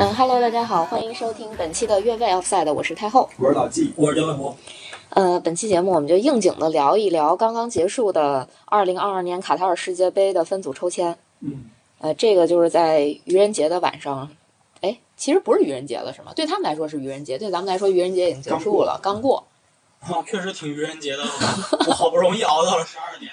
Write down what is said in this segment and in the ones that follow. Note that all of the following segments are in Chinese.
嗯，Hello，大家好，欢迎收听本期的越位 Offside，我是太后，我是老纪，我是张文博。呃，本期节目我们就应景的聊一聊刚刚结束的二零二二年卡塔尔世界杯的分组抽签。嗯，呃，这个就是在愚人节的晚上，哎，其实不是愚人节了，是吗？对他们来说是愚人节，对咱们来说愚人节已经结束了，刚过。啊，确实挺愚人节的，我好不容易熬到了十二点，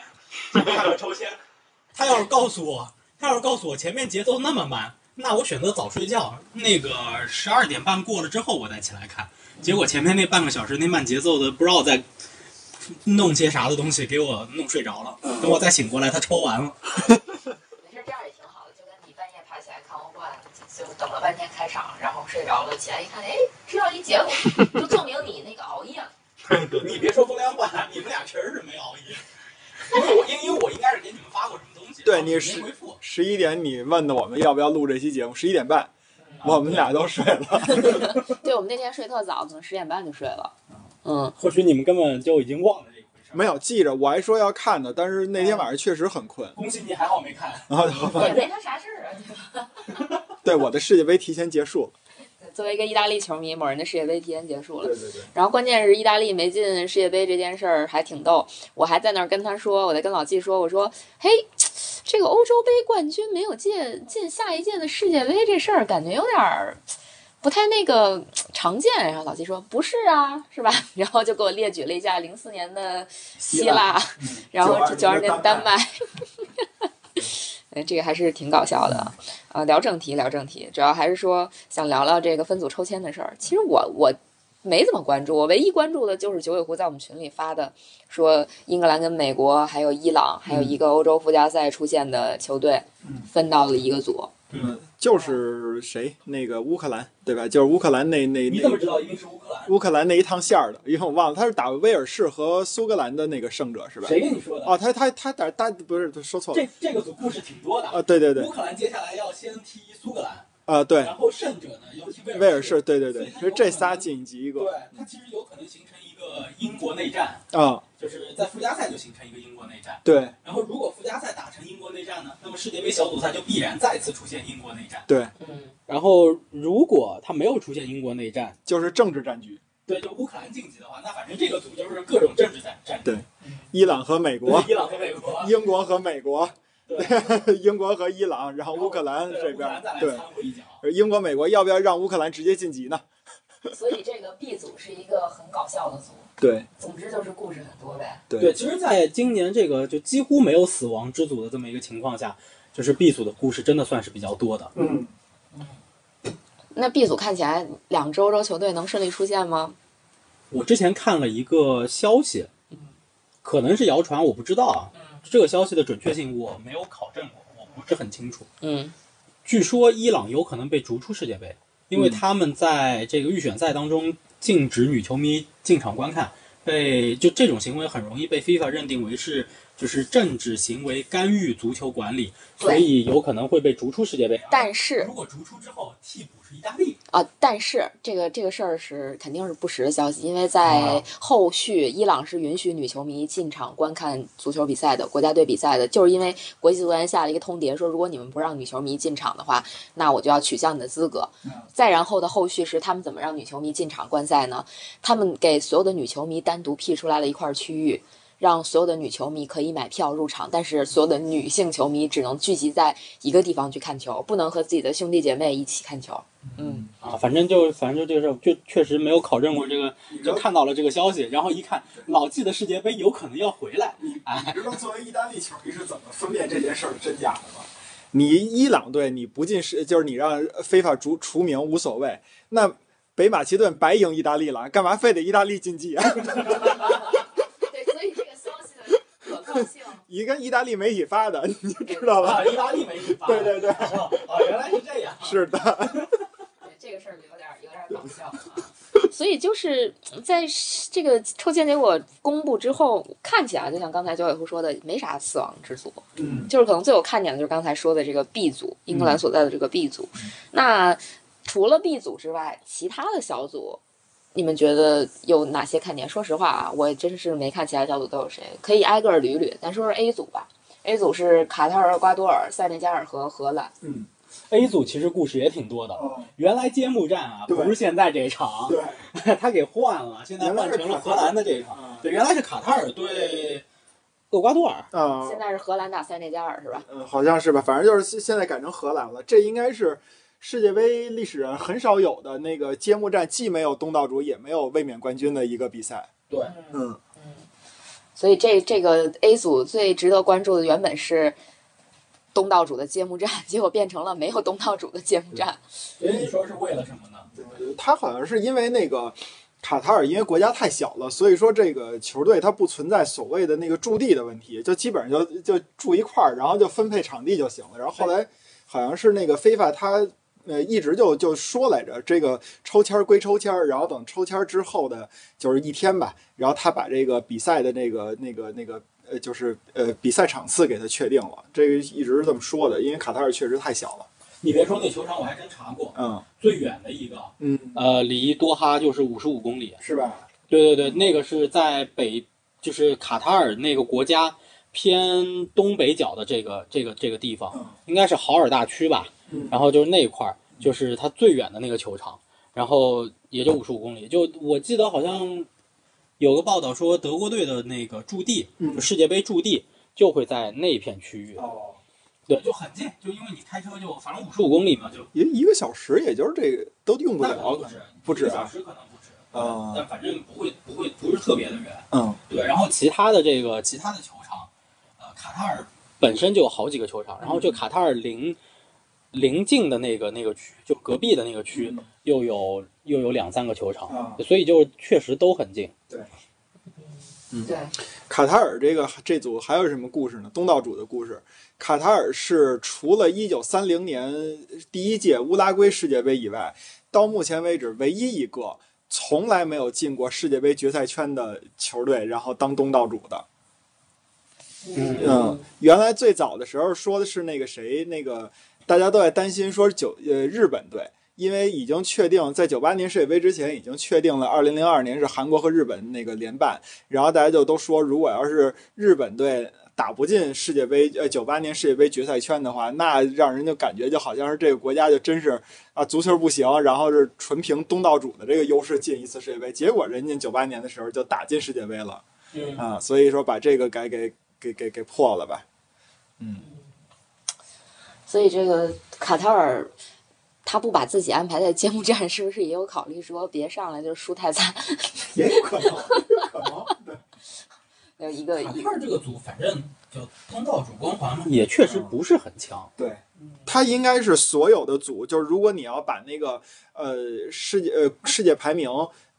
看了抽签。他要是告诉我，他要是告诉我前面节奏那么慢，那我选择早睡觉。那个十二点半过了之后我再起来看，结果前面那半个小时那慢节奏的不知道在弄些啥的东西，给我弄睡着了。等我再醒过来，他抽完了。没事，这样也挺好的，就跟你半夜爬起来看欧冠，就等了半天开场，然后睡着了，起来一看，哎，知道一结果，就证明你那个熬夜了。你别说风凉话，你们俩确实是没熬夜。因为我因因为我应该是给你们发过什么东西，对你没是。十一点你问的我们要不要录这期节目，十一点半，我们俩都睡了。对 我们那天睡特早，可能十点半就睡了。嗯，或许你们根本就已经忘了这一回事儿。没有记着，我还说要看的，但是那天晚上确实很困。恭喜你，还好没看。啊，也没他啥事儿啊。对，我的世界杯提前结束了。作为一个意大利球迷，某人的世界杯提前结束了。对对，然后关键是意大利没进世界杯这件事儿还挺逗，我还在那儿跟他说，我在跟老季说，我说，嘿，这个欧洲杯冠军没有进进下一届的世界杯这事儿，感觉有点儿不太那个常见。然后老季说不是啊，是吧？然后就给我列举了一下零四年的希腊，然后九二年的丹麦。哎，这个还是挺搞笑的。呃，聊正题，聊正题，主要还是说想聊聊这个分组抽签的事儿。其实我我没怎么关注，我唯一关注的就是九尾狐在我们群里发的，说英格兰跟美国还有伊朗，还有一个欧洲附加赛出现的球队嗯分到了一个组。嗯，就是谁那个乌克兰对吧？就是乌克兰那那那你怎么知道一定是乌克兰？乌克兰那一趟线儿的，因为我忘了他是打威尔士和苏格兰的那个胜者是吧？谁跟你说的？哦，他他他打打不是说错了这这个组故事挺多的。啊，对对对乌克兰接下来要先踢苏格兰，啊对，然后胜者呢又踢威威尔士对对对所以，这仨晋级一个对个，它其实有可能形成一个英国内战，啊就是在附加赛就形成一个英国内战。对。然后如果附加赛打成英国内战呢，那么世界杯小组赛就必然再次出现英国内战。对，嗯，然后如果他没有出现英国内战，就是政治战局，对，就乌克兰晋级的话，那反正这个组就是各种政治战战对。伊朗和美国，伊朗和美国，英国和美国，对。英国和伊朗，然后乌克兰这边。对。英国、美国要不要让乌克兰直接晋级呢？所以这个 B 组是一个很搞笑的组。对总之就是故事很多呗。对，其实，在今年这个就几乎没有死亡之组的这么一个情况下，就是 B 组的故事真的算是比较多的。嗯，那 B 组看起来两支欧洲球队能顺利出线吗？我之前看了一个消息，可能是谣传，我不知道啊。这个消息的准确性我没有考证过，我不是很清楚。嗯据说伊朗有可能被逐出世界杯，因为他们在这个预选赛当中禁止女球迷进场观看，被就这种行为很容易被 FIFA 认定为是就是政治行为干预足球管理，所以有可能会被逐出世界杯。但是如果逐出之后，替补是意大利，啊，但是这个这个事儿是肯定是不实的消息，因为在啊后续伊朗是允许女球迷进场观看足球比赛的，国家队比赛的，就是因为国际足联下了一个通牒，说如果你们不让女球迷进场的话，那我就要取消你的资格。再然后的后续是他们怎么让女球迷进场观赛呢？他们给所有的女球迷单独辟出来了一块区域。让所有的女球迷可以买票入场，但是所有的女性球迷只能聚集在一个地方去看球，不能和自己的兄弟姐妹一起看球。嗯，啊，反正就反正就这个事儿，就确实没有考证过这个，就看到了这个消息，然后一看老季的世界杯有可能要回来，哎，你知道作为意大利球迷是怎么分辨这件事儿真假的吗？你伊朗队你不进是，就是你让非法除除名无所谓，那北马其顿白赢意大利了，干嘛非得意大利晋级啊？对，所以这个消息的可靠性，一个意大利媒体发的，你就知道吧？啊，意大利媒体发的，对对对，哦，哦原来是这样，是的，对这个事儿有点有点搞笑啊。所以就是在这个抽签结果公布之后，看起来就像刚才九尾狐说的，没啥死亡之组，嗯，就是可能最有看点的就是刚才说的这个 B 组，英格兰所在的这个 B 组。那除了 B 组之外，其他的小组，你们觉得有哪些看点？说实话啊，我真是没看其他小组都有谁，可以挨个儿捋捋。咱说说 A 组吧 A 组是卡塔尔、厄瓜多尔、塞内加尔和荷兰。嗯，A 组其实故事也挺多的。哦，原来揭幕战啊，不是现在这场，对，他给换了，现在换成了荷兰的这一场。啊对，原来是卡塔尔对厄瓜多尔。啊，现在是荷兰打塞内加尔是吧？嗯，好像是吧，反正就是现现在改成荷兰了。这应该是世界杯历史上很少有的那个揭幕战，既没有东道主，也没有卫冕冠军的一个比赛。对，嗯，所以这这个 A 组最值得关注的原本是东道主的揭幕战，结果变成了没有东道主的揭幕战。所以你说是为了什么呢？他好像是因为那个卡塔尔，因为国家太小了，所以说这个球队它不存在所谓的那个驻地的问题，就基本上就就住一块儿，然后就分配场地就行了。然后后来好像是那个非法他。呃，一直就就说来着，这个抽签归抽签，然后等抽签之后的，就是一天吧，然后他把这个比赛的那个那个那个呃，就是呃比赛场次给他确定了，这个一直是这么说的，因为卡塔尔确实太小了。你别说那球场，我还真查过，嗯最远的一个，嗯，呃，离多哈就是五十五公里。是吧？对对对，那个是在北，就是卡塔尔那个国家偏东北角的这个这个这个地方，嗯应该是豪尔大区吧。嗯然后就是那一块儿，就是它最远的那个球场，然后也就五十五公里。就我记得好像有个报道说，德国队的那个驻地，嗯就世界杯驻地就会在那片区域。哦，对，就很近，就因为你开车就反正五十五公里嘛，就一一个小时，也就是这个都用不了不。止，不止啊一个小时可能不止啊但反正不会不会不是特别的远。嗯对，然后其他的这个其他的球场，呃，卡塔尔本身就有好几个球场，然后就卡塔尔邻邻近的那个那个区，就隔壁的那个区嗯又有又有两三个球场，啊所以就确实都很近。对，卡塔尔这个这组还有什么故事呢？东道主的故事。卡塔尔是除了1930年第一届乌拉圭世界杯以外，到目前为止唯一一个从来没有进过世界杯决赛圈的球队，然后当东道主的。嗯，原来最早的时候说的是那个谁，那个大家都在担心说九呃日本队，因为已经确定在九八年世界杯之前已经确定了二零零二年是韩国和日本那个联办，然后大家就都说，如果要是日本队打不进世界杯呃九八年世界杯决赛圈的话，那让人就感觉就好像是这个国家就真是啊足球不行，然后是纯凭东道主的这个优势进一次世界杯，结果人家九八年的时候就打进世界杯了。嗯，啊，所以说把这个给给给给给破了吧。嗯。所以这个卡塔尔。他不把自己安排在揭幕战，是不是也有考虑说别上来就输太惨？也有可能，有可能。对 有一个卡塔尔这个组反正就通道主光环嘛，也确实不是很强。对，他应该是所有的组，就是如果你要把那个呃世界呃世界排名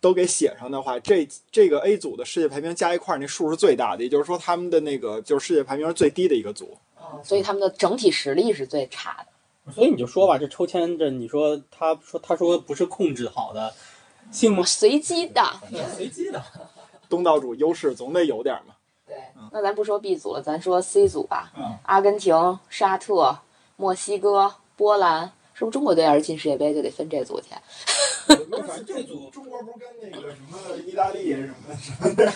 都给写上的话，这这个 A 组的世界排名加一块儿那数是最大的，也就是说他们的那个就是世界排名是最低的一个组。所以他们的整体实力是最差的。所以你就说吧，这抽签这你说他说他说不是控制好的，信吗？随机的。随机的。东道主优势总得有点嘛。对，那咱不说 B 组了，咱说 C 组吧。嗯阿根廷、沙特、墨西哥、波兰，是不是中国队要是进世界杯就得分这组去？反正这组中国不是跟那个什么意大利什么的什么的，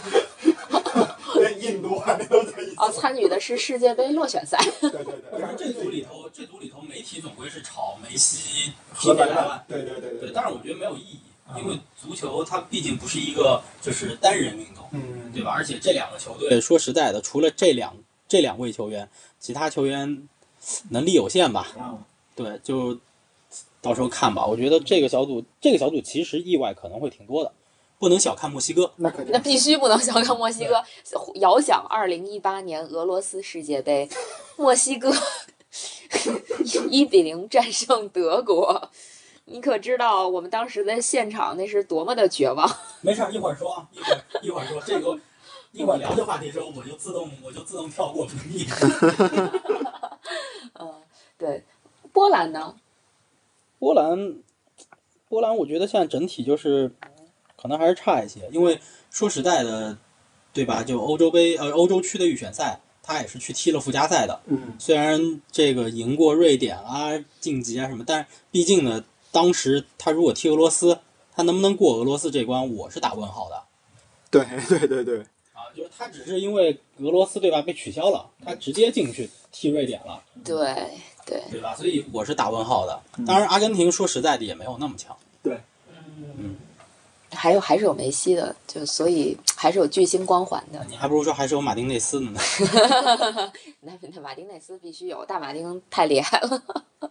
跟印度啊，那都在一起。哦，参与的是世界杯落选赛。对对对，反正这组里头，这组里头媒体总归是炒梅西、荷兰踢台湾。对对对对，但是我觉得没有意义，因为足球它毕竟不是一个就是单人运动，嗯，对吧？而且这两个球队，说实在的，除了这两这两位球员，其他球员能力有限吧？对，就到时候看吧。我觉得这个小组，这个小组其实意外可能会挺多的，不能小看墨西哥。那肯定那必须不能小看墨西哥。遥想二零一八年俄罗斯世界杯，墨西哥 一比零战胜德国，你可知道我们当时在现场那是多么的绝望？没事儿，一会儿说啊，一会儿一会儿说这个，一会儿聊这话题的时候，我就自动我就自动跳过屏蔽。嗯，对，波兰呢？波兰，波兰，我觉得现在整体就是可能还是差一些，因为说实在的，对吧？就欧洲杯呃欧洲区的预选赛，他也是去踢了附加赛的。嗯虽然这个赢过瑞典啊、晋级啊什么，但毕竟呢，当时他如果踢俄罗斯，他能不能过俄罗斯这关，我是打问号的。对 对对对，啊，就是他只是因为俄罗斯对吧被取消了，他直接进去踢瑞典了，对对，对吧？所以我是打问号的。当然，阿根廷说实在的也没有那么强。还有还是有梅西的，就所以还是有巨星光环的。你还不如说还是有马丁内斯呢。那那马丁内斯必须有，大马丁太厉害了。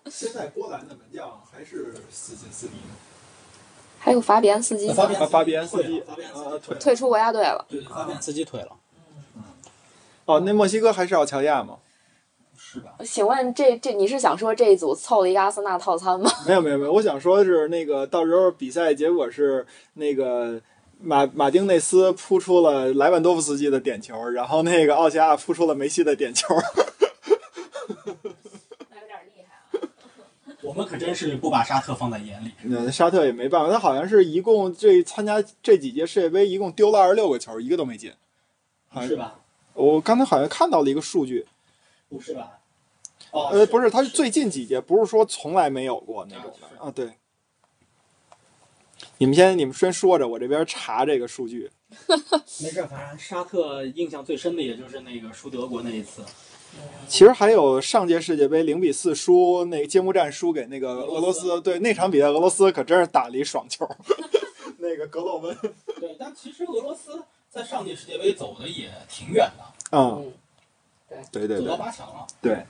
现在波兰的门将还是斯金斯基吗？还有法比安斯基法比法比安斯基法比安斯基啊，退。退出国家队了。对，法比安斯基退了，哦，那墨西哥还是要乔亚吗？是吧？请问这这你是想说这一组凑了一个阿森纳套餐吗？没有没有没有，我想说的是那个到时候比赛结果是那个马马丁内斯扑出了莱万多夫斯基的点球，然后那个奥齐亚扑出了梅西的点球。那有点厉害啊。我们可真是不把沙特放在眼里。那沙特也没办法，他好像是一共这参加这几届世界杯一共丢了二十六个球，一个都没进。是吧？我刚才好像看到了一个数据，不是吧？哦，呃，不是，他是最近几届，不是说从来没有过那种是的啊。对，你们先你们先说着，我这边查这个数据。没事，反正沙特印象最深的也就是那个输德国那一次。其实还有上届世界杯零比四输那个揭幕战输给那个俄罗斯，对那场比赛俄罗斯可真是打了一爽球，那个格洛温，对，但其实俄罗斯在上届世界杯走的也挺远的，嗯，嗯，走到对对对八强了。对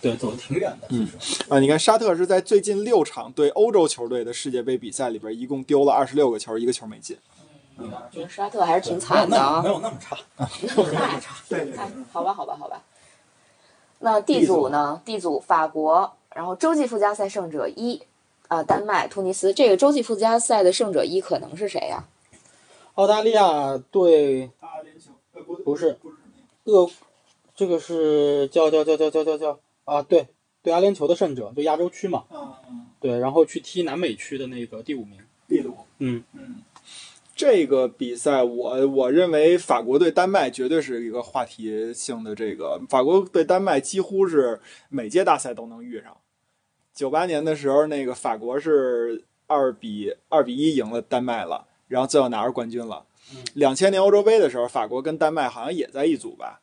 对，走的挺远的，其实。啊！你看沙特是在最近六场对欧洲球队的世界杯比赛里边，一共丢了二十六个球，一个球没进。嗯，觉得沙特还是挺惨的啊没啊。有那么差，没有那么差。对哎，好吧，好吧，好吧。那 D 组呢？D 组法国，然后洲际附加赛胜者一，啊、丹麦、突尼斯。这个洲际附加赛的胜者一可能是谁呀、澳大利亚对不是不是俄，这个是叫叫叫叫叫叫叫啊，对对，阿联酋的胜者，就亚洲区嘛，啊对，然后去踢南美区的那个第五名。秘鲁。嗯嗯，这个比赛我我认为法国对丹麦绝对是一个话题性的这个，法国对丹麦几乎是每届大赛都能遇上。九八年的时候，那个法国是二比二比一赢了丹麦了，然后最后拿着冠军了嗯。两千年欧洲杯的时候，法国跟丹麦好像也在一组吧，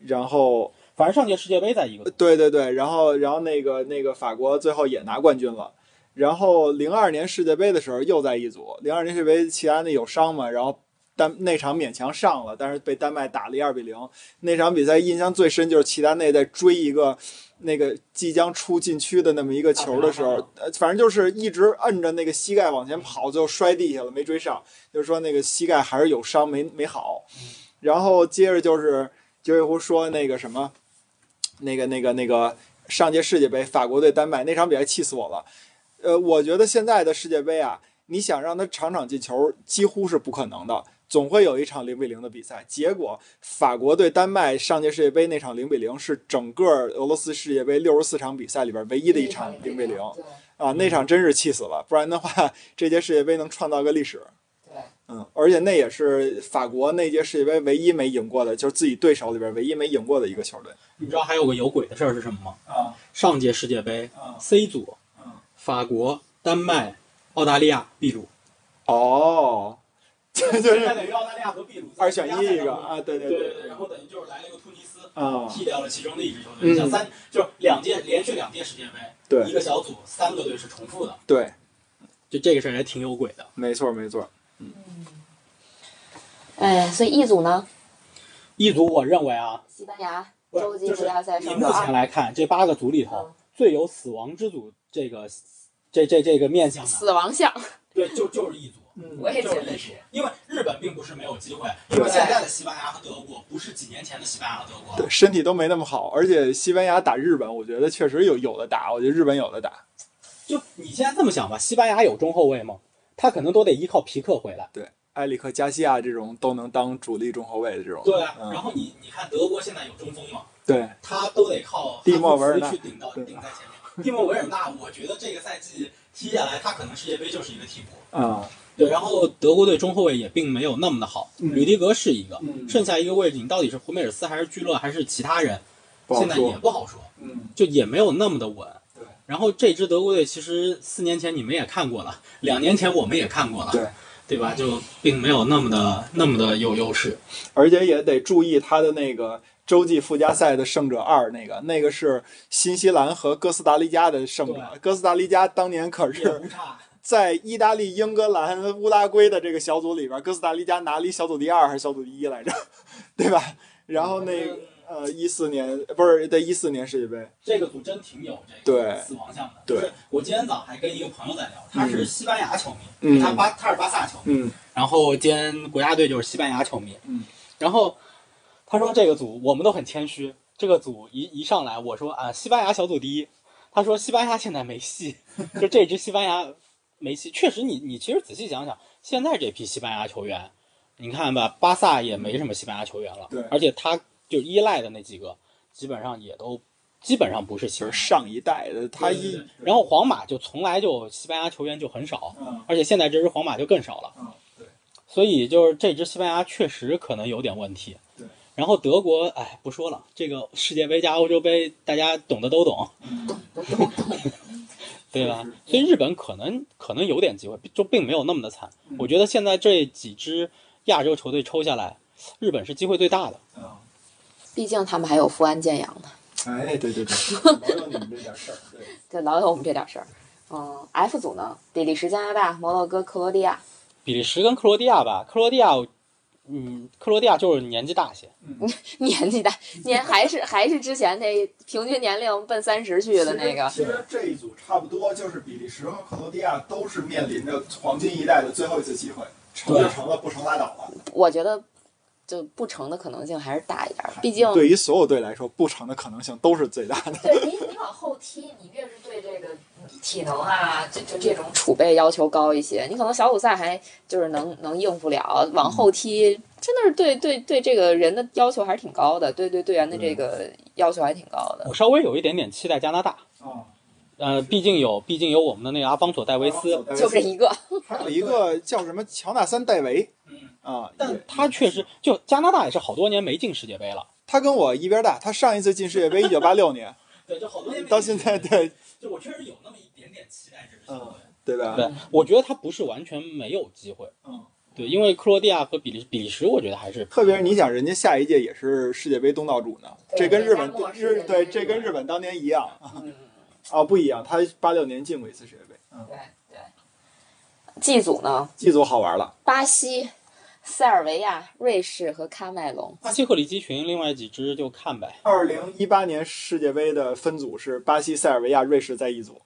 然后反正上届世界杯在一个组。对对对，然后然后那个那个法国最后也拿冠军了。然后零二年世界杯的时候又在一组，零二年世界杯齐达内有伤嘛，然后丹那场勉强上了，但是被丹麦打了一二比零。那场比赛印象最深就是齐达内在追一个那个即将出禁区的那么一个球的时候，呃，反正就是一直摁着那个膝盖往前跑，最后摔地下了，没追上，就是说那个膝盖还是有伤没没好。然后接着就是九尾狐说那个什么，那个那个那个上届世界杯法国对丹麦那场比赛气死我了。呃，我觉得现在的世界杯啊，你想让他场场进球几乎是不可能的，总会有一场零比零的比赛。结果法国对丹麦上届世界杯那场零比零是整个俄罗斯世界杯六十四场比赛里边唯一的一场零比零啊，那场真是气死了，不然的话，这届世界杯能创造个历史。对，嗯，而且那也是法国那届世界杯唯一没赢过的，就是自己对手里边唯一没赢过的一个球队。你知道还有个有鬼的事儿是什么吗？啊。上届世界杯啊。C 组嗯，法国、丹麦、澳大利亚、秘鲁，哦，这就是等于澳大利亚和秘鲁二选一一个啊，对对对对。对，然后等于就是来了一个突尼斯，啊，踢掉了其中的一支球嗯。队。你想三，就是两届连续两届世界杯，对。一个小组三个队是重复的，对，就这个事儿还挺有鬼的。没错没错，哎，所以 E 组呢？一组我认为啊，西班牙洲际附加赛上目前来看，这八个组里头最有死亡之组这个这这这个面相的，死亡相。对，就就是一组。嗯我也觉得是。，因为日本并不是没有机会，因为现在的西班牙和德国不是几年前的西班牙和德国对，。身体都没那么好，而且西班牙打日本，我觉得确实有有的打，我觉得日本有的打，就你现在这么想吧，西班牙有中后卫吗？他可能都得依靠皮克回来。埃里克加西亚这种都能当主力中后卫的这种，对啊，然嗯，后你你看德国现在有中锋嘛，对，他都得靠蒂莫维尔去顶到对顶在前面。蒂莫维尔纳，我觉得这个赛季踢下来，他可能世界杯就是一个替补。啊，对，然后德国队中后卫也并没有那么的好，嗯吕迪格是一个，嗯剩下一个位置你到底是胡梅尔斯还是居勒还是其他人，现在也，不好说，嗯，就也没有那么的稳。对。然后这支德国队其实四年前你们也看过了，两年前我们也看过了。对。对吧？就并没有那么的那么的有优势。而且也得注意他的那个洲际附加赛的胜者二，那个那个是新西兰和哥斯达黎加的胜者。哥斯达黎加当年可是，在意大利、英格兰、乌拉圭的这个小组里边，哥斯达黎加拿了一小组第二还是小组第一来着，对吧？然后那个呃一四年不是对一四年世界杯，这个组真挺有这个死亡项的。对。就是我今天早上还跟一个朋友在聊，他是西班牙球迷，嗯。他巴他是巴萨球迷，嗯。然后兼国家队就是西班牙球迷，嗯，然后他说这个组我们都很谦虚，这个组一一上来我说啊西班牙小组第一，他说西班牙现在没戏，就这支西班牙没戏，确实你你其实仔细想想，现在这批西班牙球员，你看吧，巴萨也没什么西班牙球员了，对。而且他就依赖的那几个基本上也都基本上不是西班牙就是上一代的他一然后皇马就从来就西班牙球员就很少，嗯而且现在这支皇马就更少了。嗯对所以就是这支西班牙确实可能有点问题。对。然后德国，哎，不说了，这个世界杯加欧洲杯，大家懂的都懂，对吧？所以日本可能可能有点机会，就并没有那么的惨。嗯我觉得现在这几支亚洲球队抽下来，日本是机会最大的。嗯毕竟他们还有富安健洋呢，哎对对对，老有你们这点事儿，对。这老有我们这点事儿。嗯，F 组呢，比利时、加拿大、摩洛哥、克罗地亚。比利时跟克罗地亚吧，克罗地亚，嗯，克罗地亚就是年纪大些。年纪大，年还是还是之前那平均年龄奔三十去的那个，其实这一组差不多，就是比利时和克罗地亚都是面临着黄金一代的最后一次机会，成就成了，不成拉倒了。我觉得就不成的可能性还是大一点儿，毕竟对于所有队来说，不成的可能性都是最大的。对你你往后踢，你越是对这个体能啊，就就这种储备要求高一些，你可能小组赛还就是能能应付了，往后踢真的是对对对这个人的要求还是挺高的，对对队员的这个要求还挺高的。我稍微有一点点期待加拿大，啊，呃，毕竟有毕竟有我们的那个阿方索戴维斯，就这一个，还有一个叫什么乔纳森戴维嗯，啊，但他确实就加拿大也是好多年没进世界杯了，他跟我一边大，他上一次进世界杯一九八六年，对，就好多年到现在对就我确实有那么一点点期待这个球队。对吧？对，我觉得他不是完全没有机会，嗯，对，因为克罗地亚和比利比利时，我觉得还是特别是你想，人家下一届也是世界杯东道主呢，这跟日本对日对这跟日本当年一样嗯，啊，不一样，他八六年进过一次世界杯。嗯，对对。G 组呢，？G 组好玩了，巴西、塞尔维亚、瑞士和喀麦隆。巴西和里基群，另外几支就看呗。二零一八年世界杯的分组是巴西、塞尔维亚、瑞士在一组，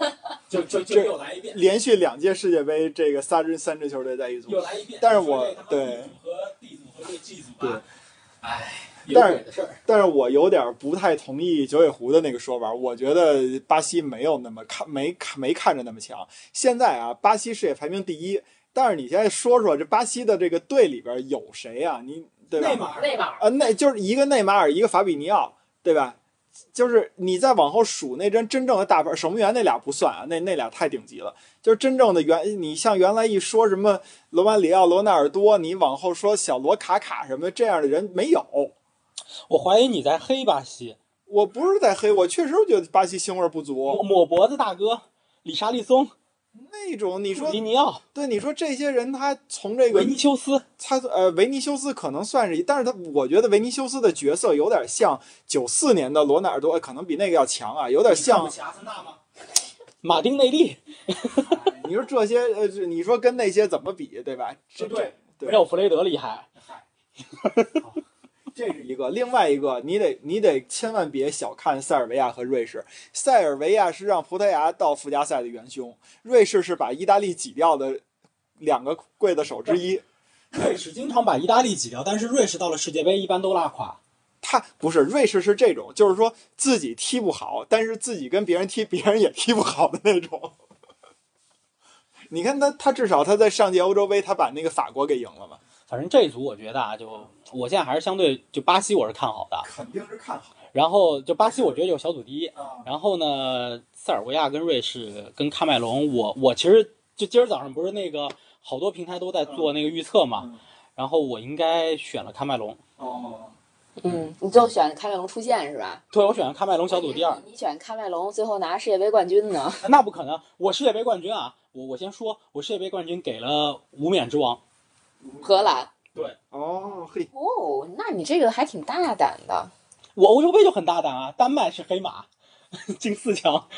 就就就又来一遍，连续两届世界杯这个三支三支球队在一组。又来一遍。但是我对和 D 组和这 G 组对吧，哎，有但是鬼的事儿。但是我有点不太同意九尾狐的那个说法，我觉得巴西没有那么看没看没看着那么强。现在啊，巴西世界排名第一，但是你现在说说这巴西的这个队里边有谁啊？你对吧？内马尔，内马尔，啊，那就是一个内马尔，一个法比尼奥，对吧？就是你再往后数那真真正的大牌，守门员那俩不算啊，那那俩太顶级了。就是真正的原，你像原来一说什么罗马里奥、罗纳尔多，你往后说小罗卡卡什么这样的人没有。我怀疑你在黑巴西，我不是在黑，我确实觉得巴西腥味不足。抹脖子大哥，里沙利松，那种你说迪尼奥，对，你说这些人他从这个维尼修斯，他呃维尼修斯可能算是一，但是他我觉得维尼修斯的角色有点像九四年的罗纳尔多，可能比那个要强啊，有点像？马丁内利，你说这些呃，你说跟那些怎么比，对吧？这对，对没有弗雷德厉害。这是一个，另外一个，你得你得千万别小看塞尔维亚和瑞士。塞尔维亚是让葡萄牙到附加赛的元凶，瑞士是把意大利挤掉的两个刽子手之一。瑞士经常把意大利挤掉，但是瑞士到了世界杯一般都拉垮。他不是瑞士是这种，就是说自己踢不好，但是自己跟别人踢，别人也踢不好的那种。你看他，他至少他在上届欧洲杯，他把那个法国给赢了嘛，反正这一组我觉得啊，就我现在还是相对就巴西我是看好的，肯定是看好然后就巴西我觉得有小组第一，啊。然后呢，塞尔维亚跟瑞士跟喀麦隆，我我其实就今儿早上不是那个好多平台都在做那个预测嘛，嗯然后我应该选了喀麦隆，哦，嗯，你最后选喀麦隆出线是吧？对我选了喀麦隆小组第二，你选喀麦隆，最后拿世界杯冠军呢？那不可能，我世界杯冠军啊，我我先说，我世界杯冠军给了无冕之王。荷兰。对哦嘿，哦，那你这个还挺大胆的。我欧洲杯就很大胆啊，丹麦是黑马，进四强，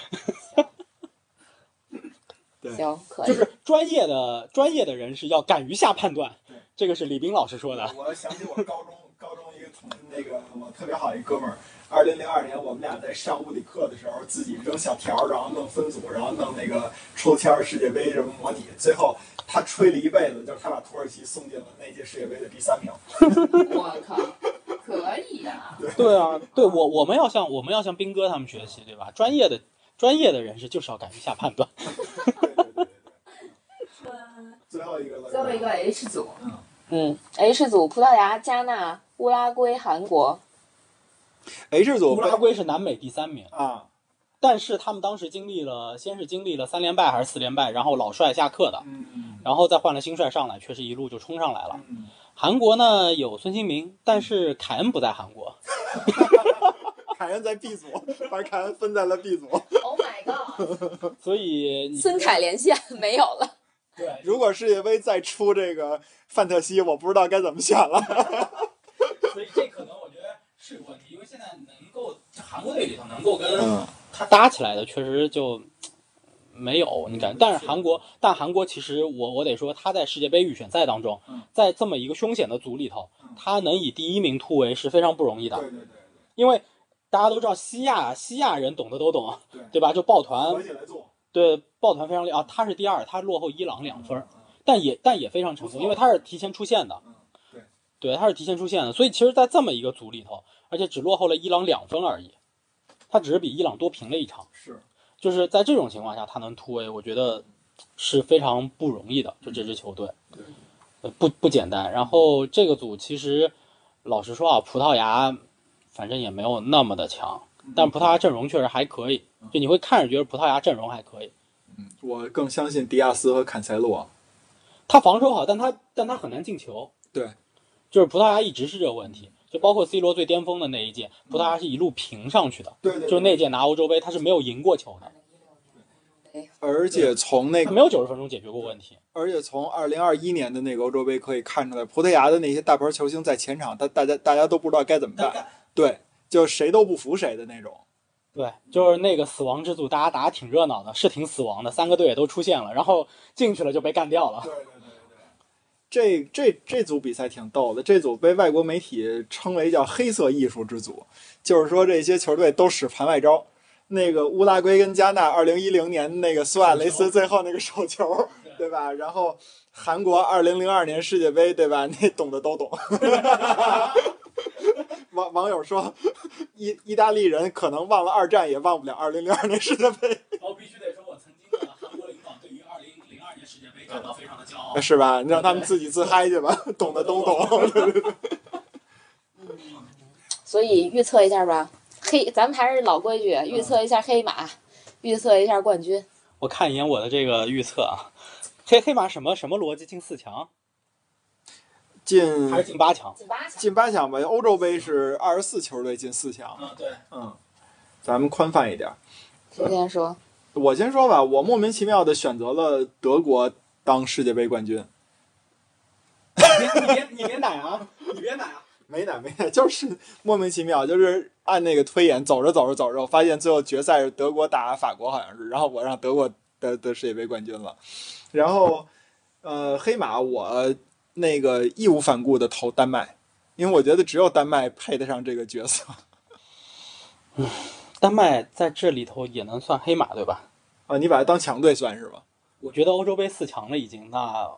对行，可以。就是专业的专业的人士要敢于下判断。这个是李斌老师说的。我想起我高中高中一个同那个我特别好一哥们儿，二零零二年我们俩在上物理课的时候，自己扔小条儿，然后弄分组，然后弄那个抽签儿世界杯什么模拟，最后他吹了一辈子，就是他把土耳其送进了那届世界杯的第三名。我靠，可以呀、对啊，对我我们要向我们要向斌哥他们学习，对吧？专业的专业的人士就是要敢于下判断。最后一个了，最后一个 H 组，嗯嗯，H 组葡萄牙、加纳、乌拉圭、韩国。H 组乌拉圭是南美第三名，啊，但是他们当时经历了，先是经历了三连败还是四连败，然后老帅下课的，嗯然后再换了新帅上来，确实一路就冲上来了。嗯，韩国呢有孙兴民，但是凯恩不在韩国，凯恩在 B 组，把凯恩分在了 B 组。Oh my god！所以孙凯连线没有了。对如果世界杯再出这个范特西，我不知道该怎么选了。所以这可能我觉得是个问题，现在能够韩国队里头能够跟嗯。他搭起来的，确实就没有你感觉。但是韩国，但韩国其实我我得说，他在世界杯预选赛当中嗯，在这么一个凶险的组里头，他能以第一名突围是非常不容易的，对对对因为大家都知道西亚西亚人懂的都懂，对。对吧？就抱团。对抱团非常厉害。啊，他是第二，他落后伊朗两分，但也但也非常成功，因为他是提前出线的。对，他是提前出线的，所以其实，在这么一个组里头，而且只落后了伊朗两分而已，他只是比伊朗多平了一场，是，就是在这种情况下，他能突围，我觉得是非常不容易的，就这支球队对，呃不不简单。然后这个组其实，老实说啊，葡萄牙反正也没有那么的强，但葡萄牙阵容确实还可以，就你会看着觉得葡萄牙阵容还可以。我更相信迪亚斯和坎塞洛。他防守好，但他但他很难进球。对，就是葡萄牙一直是这个问题，就包括 C 罗最巅峰的那一届，葡萄牙是一路平上去的，对对就是那届拿欧洲杯他是没有赢过球的，而且从那个，没有九十分钟解决过问题。而且从二零二一年的那个欧洲杯可以看出来，葡萄牙的那些大牌球星在前场，他大家大家都不知道该怎么办。对，就谁都不服谁的那种。对，就是那个死亡之组，大家打的挺热闹的，是挺死亡的，三个队也都出现了，然后进去了就被干掉了。这这这组比赛挺逗的，这组被外国媒体称为叫“黑色艺术之组”，就是说这些球队都使盘外招。那个乌拉圭跟加纳，二零一零年那个苏亚雷斯最后那个手球，对吧？然后韩国二零零二年世界杯，对吧？那懂的都懂。网网友说，意意大利人可能忘了二战，也忘不了二零零二年世界杯，我必须得说，我曾经的韩国领导对于二零零二年世界杯感到非常的骄傲。是吧？你让他们自己自嗨去吧，懂的都懂。对对对所以预测一下吧，黑，咱们还是老规矩，预测一下黑马，预测一下冠军。我看一眼我的这个预测啊，黑黑马什么什么逻辑进四强进还是进八强？进八强。进八强吧。欧洲杯是二十四球队进四强，嗯，对，嗯，咱们宽泛一点。谁先说？我先说吧，我莫名其妙的选择了德国当世界杯冠军，你别你别你别奶啊，你别奶啊！没奶没奶，就是莫名其妙，就是按那个推演走着走着走着，我发现最后决赛是德国打法国，好像是，然后我让德国得得世界杯冠军了，然后呃黑马我那个义无反顾的投丹麦，因为我觉得只有丹麦配得上这个角色 丹麦在这里头也能算黑马对吧？啊，你把它当强队算是吧？我觉得欧洲杯四强了已经，那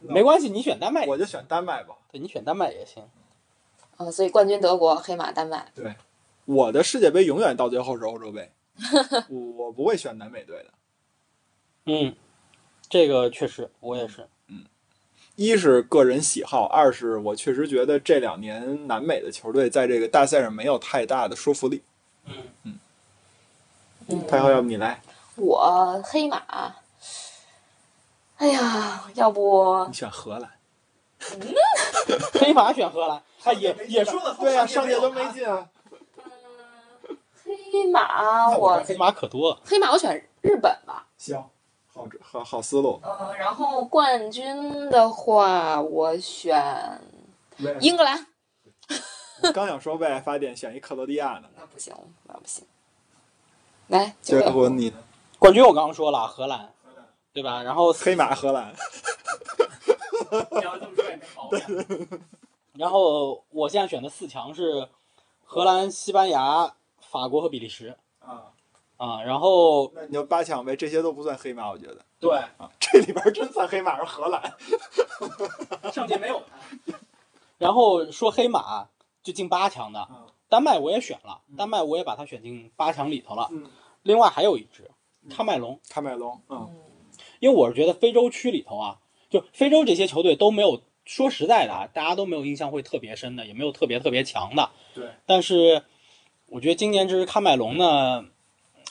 没关系，你选丹麦，我就选丹麦吧。对你选丹麦也行。啊，所以冠军德国，黑马丹麦。对我的世界杯永远到最后是欧洲杯，我 我不会选南美队的。嗯，这个确实我也是。嗯一是个人喜好，二是我确实觉得这两年南美的球队在这个大赛上没有太大的说服力。嗯嗯，太后，要不你来，我黑马。哎呀，要不你选荷兰。黑马选荷兰，他，也也说的对呀、上届都没进啊。黑马我黑马可多了。黑马我选日本吧。行，好好好思路。呃，然后冠军的话，我选英格兰。刚想说为爱发电选一克罗地亚呢，那不行，那不行。来，结果你呢？冠军我刚刚说了，荷兰，对吧？然后黑马荷兰，要这么说也没毛病。然后我现在选的四强是荷兰、西班牙、法国和比利时啊，啊。然后那你就八强呗，这些都不算黑马，我觉得对，啊，这里边真算黑马是荷兰，上届没有他。然后说黑马就进八强的嗯，丹麦我也选了，丹麦我也把它选进八强里头了。嗯，另外还有一支喀麦隆，喀麦隆，嗯因为我是觉得非洲区里头啊，就非洲这些球队都没有，说实在的啊，大家都没有印象会特别深的，也没有特别特别强的。对，但是我觉得今年这支喀麦隆呢，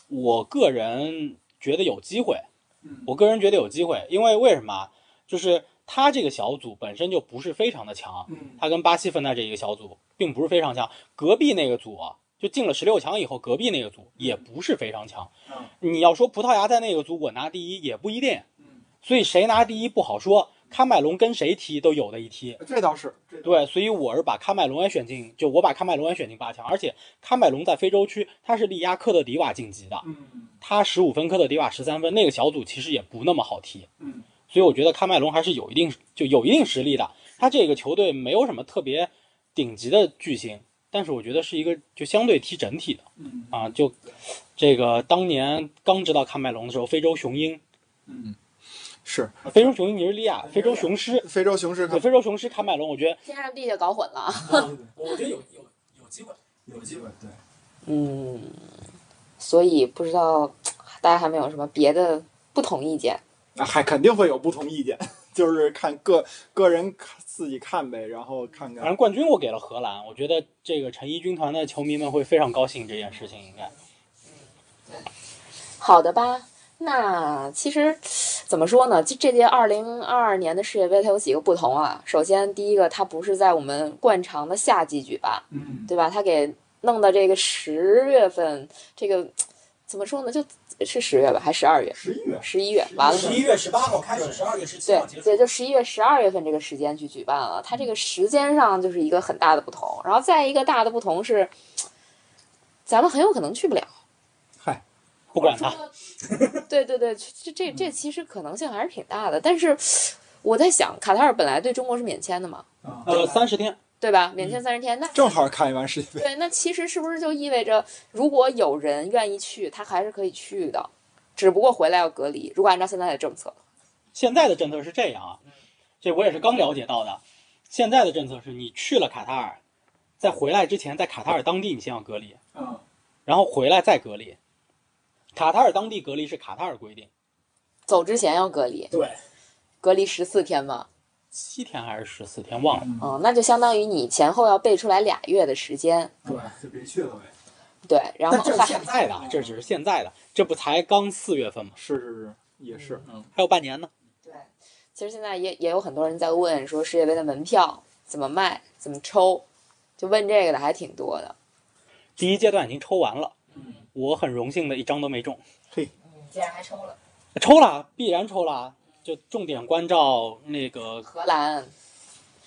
我个人觉得有机会。嗯我个人觉得有机会，因为为什么啊？就是他这个小组本身就不是非常的强，嗯他跟巴西分在这一个小组，并不是非常强。隔壁那个组啊，就进了十六强以后，隔壁那个组也不是非常强。嗯你要说葡萄牙在那个组我拿第一，也不一定。嗯，所以谁拿第一不好说。喀麦隆跟谁踢都有的一踢。这倒是，对，所以我是把喀麦隆也选进，就我把喀麦隆也选进八强，而且喀麦隆在非洲区，他是力压科特迪瓦晋级的，嗯他十五分，科特迪瓦十三分，那个小组其实也不那么好踢，嗯所以我觉得喀麦隆还是有一定就有一定实力的。他这个球队没有什么特别顶级的巨星，但是我觉得是一个就相对踢整体的嗯啊。就这个当年刚知道喀麦隆的时候，非洲雄鹰、嗯，是非洲雄鹰尼日利亚、非洲雄狮，非洲雄狮对，非洲雄狮喀麦隆，我觉得天上地下搞混了。我觉得有有有机会。有机会，对，嗯，所以不知道大家还没有什么别的不同意见。啊，还肯定会有不同意见，就是看个个人看自己看呗，然后看看反正冠军我给了荷兰，我觉得这个成衣军团的球迷们会非常高兴这件事情，应该。好的吧，那其实怎么说呢？这这届二零二二年的世界杯它有几个不同啊？首先，第一个，它不是在我们惯常的夏季举办，嗯对吧？它给弄到这个十月份，这个怎么说呢？就是十月吧，还是十二月？十一月，十一月完了。十一月十八号开始，十二月十七号结束。对，就十一月、十二月份这个时间去举办了，它这个时间上就是一个很大的不同。然后再一个大的不同是，咱们很有可能去不了。嗨，不管他，对对对，这这这其实可能性还是挺大的。但是我在想，卡塔尔本来对中国是免签的嘛，啊，呃，三十天，对吧？免签三十天，那正好看完世界杯，对，那其实是不是就意味着，如果有人愿意去，他还是可以去的，只不过回来要隔离。如果按照现在的政策，现在的政策是这样啊，这我也是刚了解到的。现在的政策是你去了卡塔尔，在回来之前，在卡塔尔当地你先要隔离，嗯然后回来再隔离。卡塔尔当地隔离是卡塔尔规定，走之前要隔离，对，隔离十四天嘛。七天还是十四天忘了。嗯，那就相当于你前后要备出来俩月的时间。对，就别去了呗。对，然后但这是现在的，这只是现在的，这不才刚四月份吗？是是是，也是，嗯，还有半年呢。对，其实现在也也有很多人在问说世界杯的门票怎么卖、怎么抽，就问这个的还挺多的。第一阶段已经抽完了，嗯我很荣幸的一张都没中，嘿，竟然还抽了抽了，必然抽了，就重点关照那个荷兰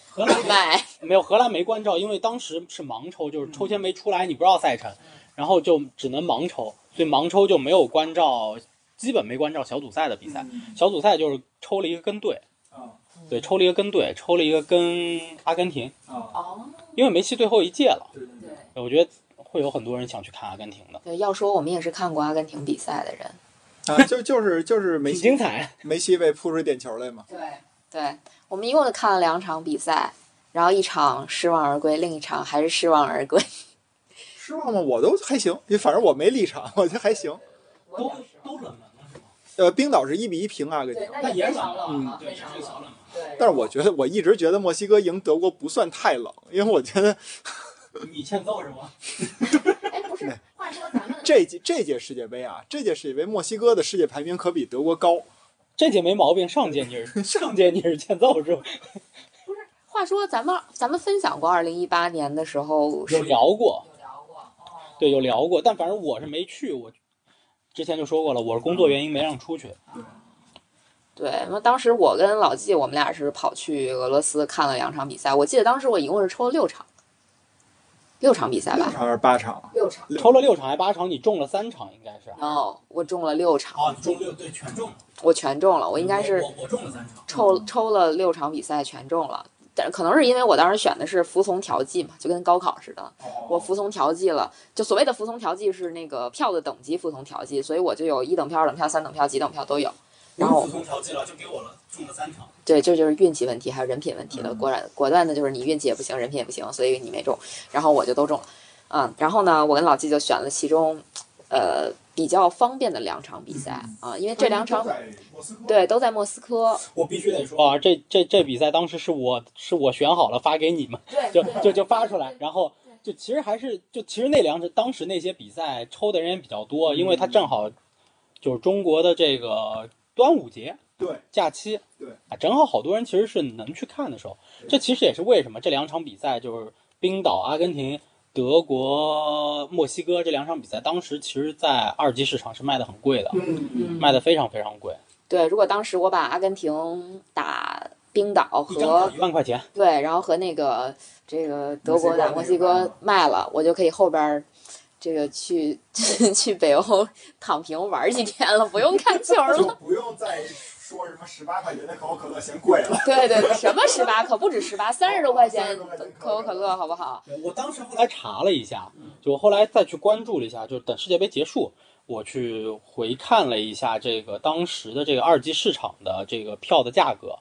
荷兰 卖，没有荷兰没关照，因为当时是盲抽，就是抽签没出来，你不知道赛程，然后就只能盲抽，所以盲抽就没有关照，基本没关照小组赛的比赛。嗯小组赛就是抽了一个跟队，啊对，抽了一个跟队，抽了一个跟阿根廷，因为梅西最后一届了，对对对，对我觉得会有很多人想去看阿根廷的，对，要说我们也是看过阿根廷比赛的人。啊，就就是就是梅西精彩。梅西被扑出点球来嘛，对对，我们一共就看了两场比赛，然后一场失望而归，另一场还是失望而归。失望吗？我都还行，反正我没立场，我觉得还行。都都冷门了是吗？呃，冰岛是一比一平阿根廷，那也是嗯对，也是个小冷门。对但是我觉得我一直觉得墨西哥赢德国不算太冷，因为我觉得你欠揍是吗？哎，不是，这届这届世界杯啊，这届世界杯墨西哥的世界排名可比德国高。这届没毛病，上届你是 上届你是欠揍是吧？话说咱们咱们分享过二零一八年的时候有聊过，有聊过哦。对，有聊过，但反正我是没去，我之前就说过了，我是工作原因没让出去。对，那当时我跟老纪，我们俩是跑去俄罗斯看了两场比赛。我记得当时我一共是抽了六场，六场比赛吧，六场还是八场？六场。抽了六场还八场，你中了三场应该是。哦，我中了六场，哦，你中六对全中了，我全中了，我应该是我我中了三场。抽抽了六场比赛全中了。但可能是因为我当时选的是服从调剂嘛，就跟高考似的，我服从调剂了。就所谓的服从调剂是那个票的等级服从调剂，所以我就有一等票、二等票、三等票、几等票都有。然后调剂了，就给我了，中了三场。对，这就是运气问题，还有人品问题了。嗯果然果断的就是你运气也不行，人品也不行，所以你没中，然后我就都中了。嗯，然后呢，我跟老季就选了其中，呃，比较方便的两场比赛啊，因为这两场对都在莫斯科，我必须得说啊，这这这比赛当时是我是我选好了发给你们，就就就发出来，然后就其实还是就其实那两场当时那些比赛抽的人也比较多，因为它正好就是中国的这个端午节对假期，对啊，正好好多人其实是能去看的时候，这其实也是为什么这两场比赛就是冰岛、阿根廷、德国、墨西哥这两场比赛，当时其实在二级市场是卖的很贵的，嗯嗯，卖的非常非常贵，对，如果当时我把阿根廷打冰岛和一万块钱。对，然后和那个这个德国打墨西哥卖了，我就可以后边儿这个去 去北欧躺平玩几天了，不用看球就了。不用再说什么十八块钱的可口可乐嫌贵了。对对对，什么十八可不止十八，三十多块钱30多块钱可口可乐，好不好？我当时后来查了一下，就我后来再去关注了一下，就等世界杯结束，我去回看了一下这个当时的这个二级市场的这个票的价格，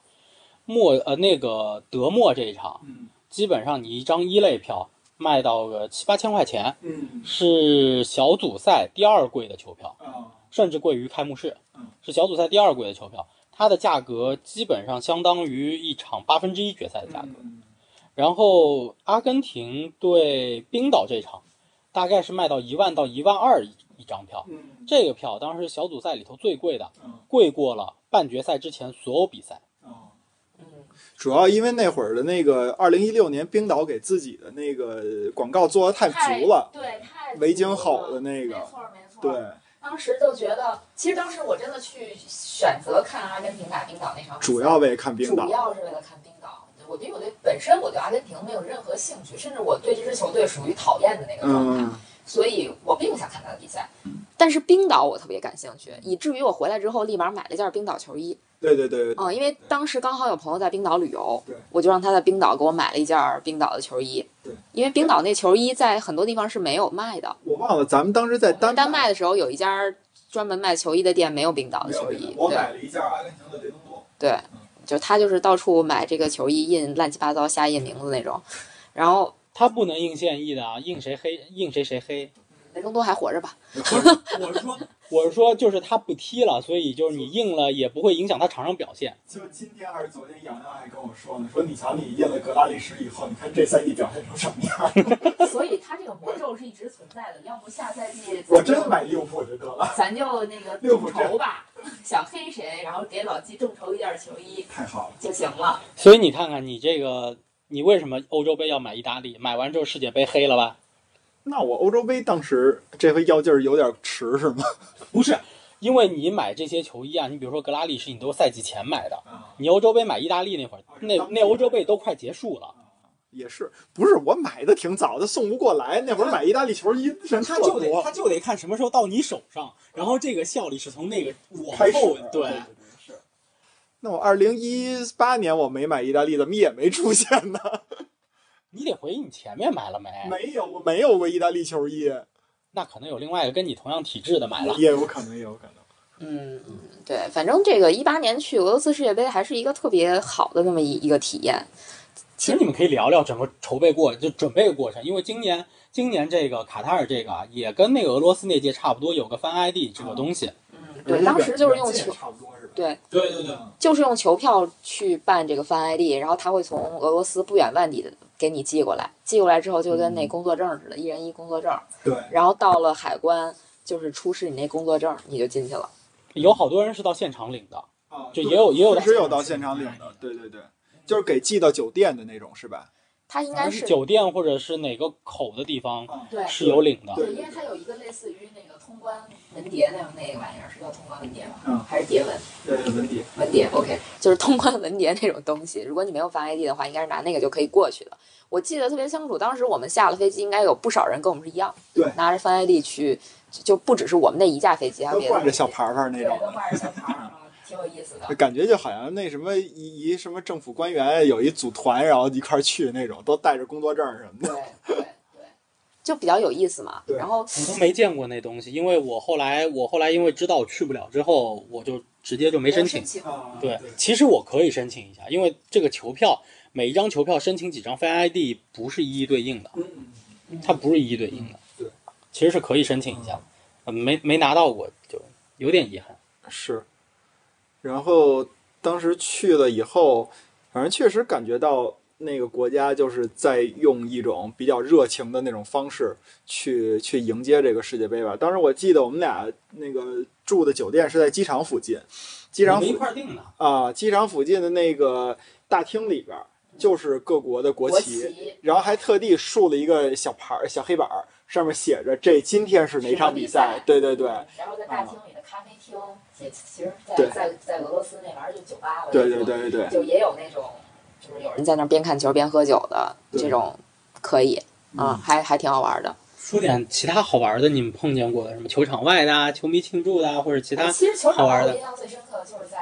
墨呃那个德墨这一场，嗯基本上你一张一类票卖到个七八千块钱，嗯是小组赛第二贵的球票，啊甚至贵于开幕式嗯，是小组赛第二贵的球票，它的价格基本上相当于一场八分之一决赛的价格。嗯然后阿根廷对冰岛这场，大概是卖到一万到一万二一一张票。嗯这个票当时小组赛里头最贵的，嗯贵过了半决赛之前所有比赛。主要因为那会儿的那个二零一六年冰岛给自己的那个广告做的太足了，对，太维京吼的那个，错没错对，当时就觉得，其实当时我真的去选择看阿根廷打冰岛那场比赛，主要为看冰岛主。要是为了看冰岛。我对我对本身我对阿根廷没有任何兴趣，甚至我对这支球队属于讨厌的那个状态，嗯，所以我并不想看他的比赛。但是冰岛我特别感兴趣，以至于我回来之后立马买了一件冰岛球衣。对对对，嗯，因为当时刚好有朋友在冰岛旅游，我就让他在冰岛给我买了一件冰岛的球衣对。因为冰岛那球衣在很多地方是没有卖的，我忘了咱们当时在丹丹麦的时候有一家专门卖球衣的店没有冰岛的球衣。我买了一件阿根廷的雷东多。对，就他就是到处买这个球衣，印乱七八糟瞎印名字那种。然后他不能印现役的啊，印谁黑印谁谁黑。雷东多还活着吧？我是 说，我是说，就是他不踢了，所以就是你硬了也不会影响他场上表现。就今天还是昨天，杨洋还跟我说呢，说你瞧你印了格拉利什以后，你看这赛季表现成什么样？所以他这个魔咒是一直存在的，要不下赛季我真买利物浦就得了，咱就那个众筹吧，想黑谁，然后给老季众筹一件球衣太好了。就行了。所以你看看你这个，你为什么欧洲杯要买意大利？买完之后世界杯黑了吧？那我欧洲杯当时这回要劲儿有点迟是吗？不是，因为你买这些球衣啊，你比如说格拉利什，你都是赛季前买的。啊，你欧洲杯买意大利那会儿，那那欧洲杯都快结束了，也是，不是我买的挺早的，送不过来。那会儿买意大利球衣人他就得，他就得看什么时候到你手上，然后这个效力是从那个往开始后对。那我二零一八年我没买意大利，怎么也没出现呢？你得回忆你前面买了没？没有，我没有过意大利球衣，那可能有另外一个跟你同样体质的买了。也有可能，也有可能。嗯，嗯对，反正这个一八年去俄罗斯世界杯还是一个特别好的那么一一个体验。其实你们可以聊聊整个筹备过就准备过程，因为今年今年这个卡塔尔这个啊，也跟那个俄罗斯那届差不多，有个翻 ID 这个东西。嗯，对，当时就是用球，差不多是吧？对，对对对，就是用球票去办这个翻 ID，然后他会从俄罗斯不远万里的给你寄过来，寄过来之后就跟那工作证似的，一人一工作证，对，然后到了海关就是出示你那工作证，你就进去了。有好多人是到现场领的。啊，就也有也有确实有到现场领的，对对对，就是给寄到酒店的那种是吧？它应该是是酒店或者是哪个口的地方对是有领的。对对，因为它有一个类似于那个通关文牒那样那个玩意儿，是叫通关文牒吗？嗯还是牒文？对文牒，文牒，OK，就是通关文牒那种东西。如果你没有发 ID 的话，应该是拿那个就可以过去的。我记得特别清楚，当时我们下了飞机，应该有不少人跟我们是一样，对拿着翻 ID 去，就就不只是我们那一架飞机，还有别的都挂着小牌牌那种对，都挂着小牌儿啊，挺有意思的。感觉就好像那什么一一什么政府官员有一组团，然后一块儿去那种，都带着工作证什么的。对对，就比较有意思嘛。对然后我都没见过那东西，因为我后来我后来因为知道我去不了之后，我就直接就没申请。啊对，其实我可以申请一下，因为这个球票每一张球票申请几张 Fan ID 不是一一对应的，嗯嗯它不是一一对应的。对，其实是可以申请一下，呃没没拿到过，就有点遗憾。是。然后当时去了以后，反正确实感觉到那个国家就是在用一种比较热情的那种方式去去迎接这个世界杯吧。当时我记得我们俩那个住的酒店是在机场附近，机场一块儿定的，啊，机场附近的那个大厅里边儿就是各国的国国旗，然后还特地竖了一个小牌儿、小黑板儿，上面写着这今天是哪场比赛？对对对，然后在大厅里的咖啡厅，也其实对在，在在俄罗斯那玩意儿就酒吧了。对对对对对，就也有那种，就是有人在那儿边看球边喝酒的这种，可以啊，还还挺好玩的。说点其他好玩的，你们碰见过的什么球场外的啊、球迷庆祝的啊，或者其他其实球场好玩的我印象最深刻的就是在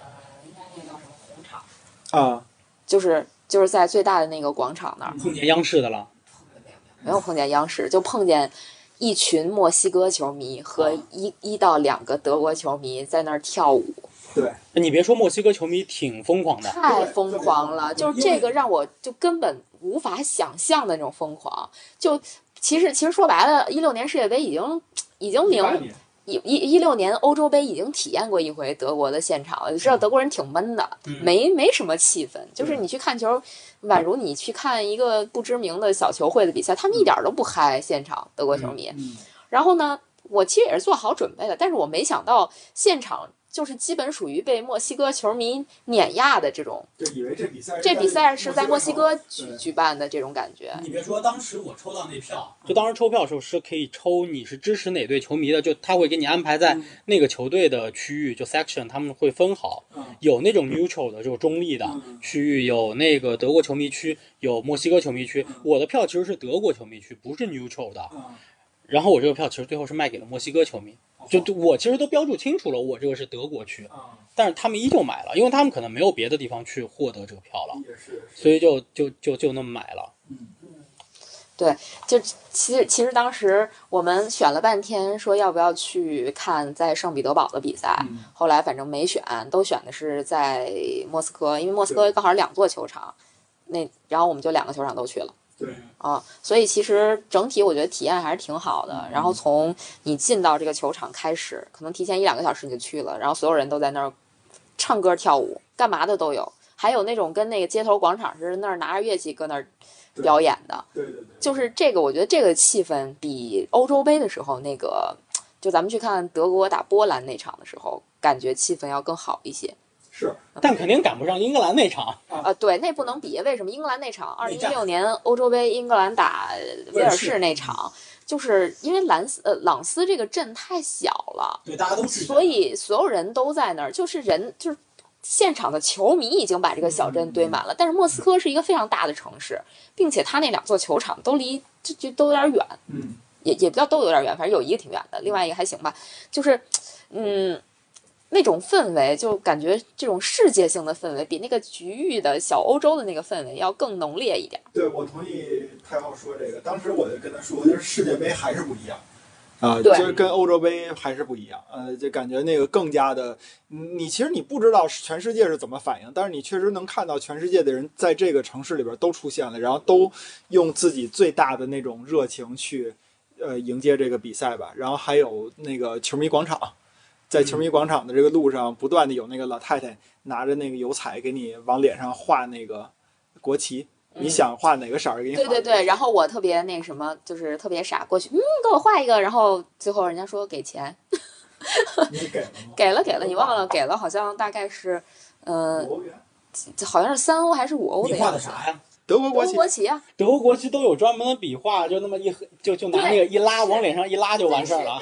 呃，应该那个叫什么红场，啊，就是就是在最大的那个广场那儿，碰见央视的了？没有碰见央视，就碰见一群墨西哥球迷和一一到两个德国球迷在那儿跳舞，对，你别说墨西哥球迷挺疯狂的，太疯狂了，就是这个让我就根本无法想象的那种疯狂。就其实其实说白了，一六年世界杯已经已经明18年一一一六年欧洲杯已经体验过一回德国的现场了，知道德国人挺闷的，嗯没没什么气氛。就是你去看球，宛如你去看一个不知名的小球会的比赛，他们一点都不嗨。现场德国球迷，嗯，然后呢，我其实也是做好准备的，但是我没想到现场就是基本属于被墨西哥球迷碾压的这种。就以为这比赛这比赛是在墨西哥举举办的这种感觉。你别说，当时我抽到那票，就当时抽票的时候是可以抽你是支持哪队球迷的，就他会给你安排在那个球队的区域，就 section 他们会分好，嗯有那种 neutral 的，就是中立的嗯区域，有那个德国球迷区，有墨西哥球迷区。我的票其实是德国球迷区，不是 neutral 的。啊，然后我这个票其实最后是卖给了墨西哥球迷，就就我其实都标注清楚了，我这个是德国区，啊，但是他们依旧买了，因为他们可能没有别的地方去获得这个票了，也是，所以就就就就那么买了。嗯。对就其实其实当时我们选了半天，说要不要去看在圣彼得堡的比赛，嗯后来反正没选，都选的是在莫斯科，因为莫斯科刚好两座球场，那然后我们就两个球场都去了。对，啊，所以其实整体我觉得体验还是挺好的。然后从你进到这个球场开始，可能提前一两个小时你就去了，然后所有人都在那儿唱歌跳舞，干嘛的都有，还有那种跟那个街头广场似的，那儿拿着乐器搁那儿表演的。对对对，就是这个，我觉得这个气氛比欧洲杯的时候那个，就咱们去看德国打波兰那场的时候，感觉气氛要更好一些。是，但肯定赶不上英格兰那场。啊，对，那不能比。为什么？英格兰那场，二零一战六年欧洲杯，英格兰打威尔士那场，就是因为兰斯呃朗斯这个镇太小了，对，大家都去所以所有人都在那儿，就是人就是现场的球迷已经把这个小镇堆满了。但是莫斯科是一个非常大的城市，并且它那两座球场都离就就都有点远，嗯，也也不叫都有点远，反正有一个挺远的，另外一个还行吧。就是嗯。那种氛围，就感觉这种世界性的氛围，比那个局域的小欧洲的那个氛围要更浓烈一点。对，我同意太后说这个。当时我就跟他说，就是世界杯还是不一样。啊、对就是跟欧洲杯还是不一样，呃，就感觉那个更加的，嗯你其实你不知道全世界是怎么反应，但是你确实能看到全世界的人在这个城市里边都出现了，然后都用自己最大的那种热情去，呃，迎接这个比赛吧。然后还有那个球迷广场，在球迷广场的这个路上，不断的有那个老太太拿着那个油彩给你往脸上画那个国旗，你想画哪个色儿给你画。对对对，然后我特别那什么，就是特别傻，过去，嗯，给我画一个，然后最后人家说给钱，你给了吗？给了给了，你忘了给了，好像大概是，呃，欧元。好像是三欧还是五欧你的样子。画的啥呀？德国国旗德国国旗啊，德国国旗都有专门的笔画，就那么一就就拿那个一拉，往脸上一拉就完事儿了。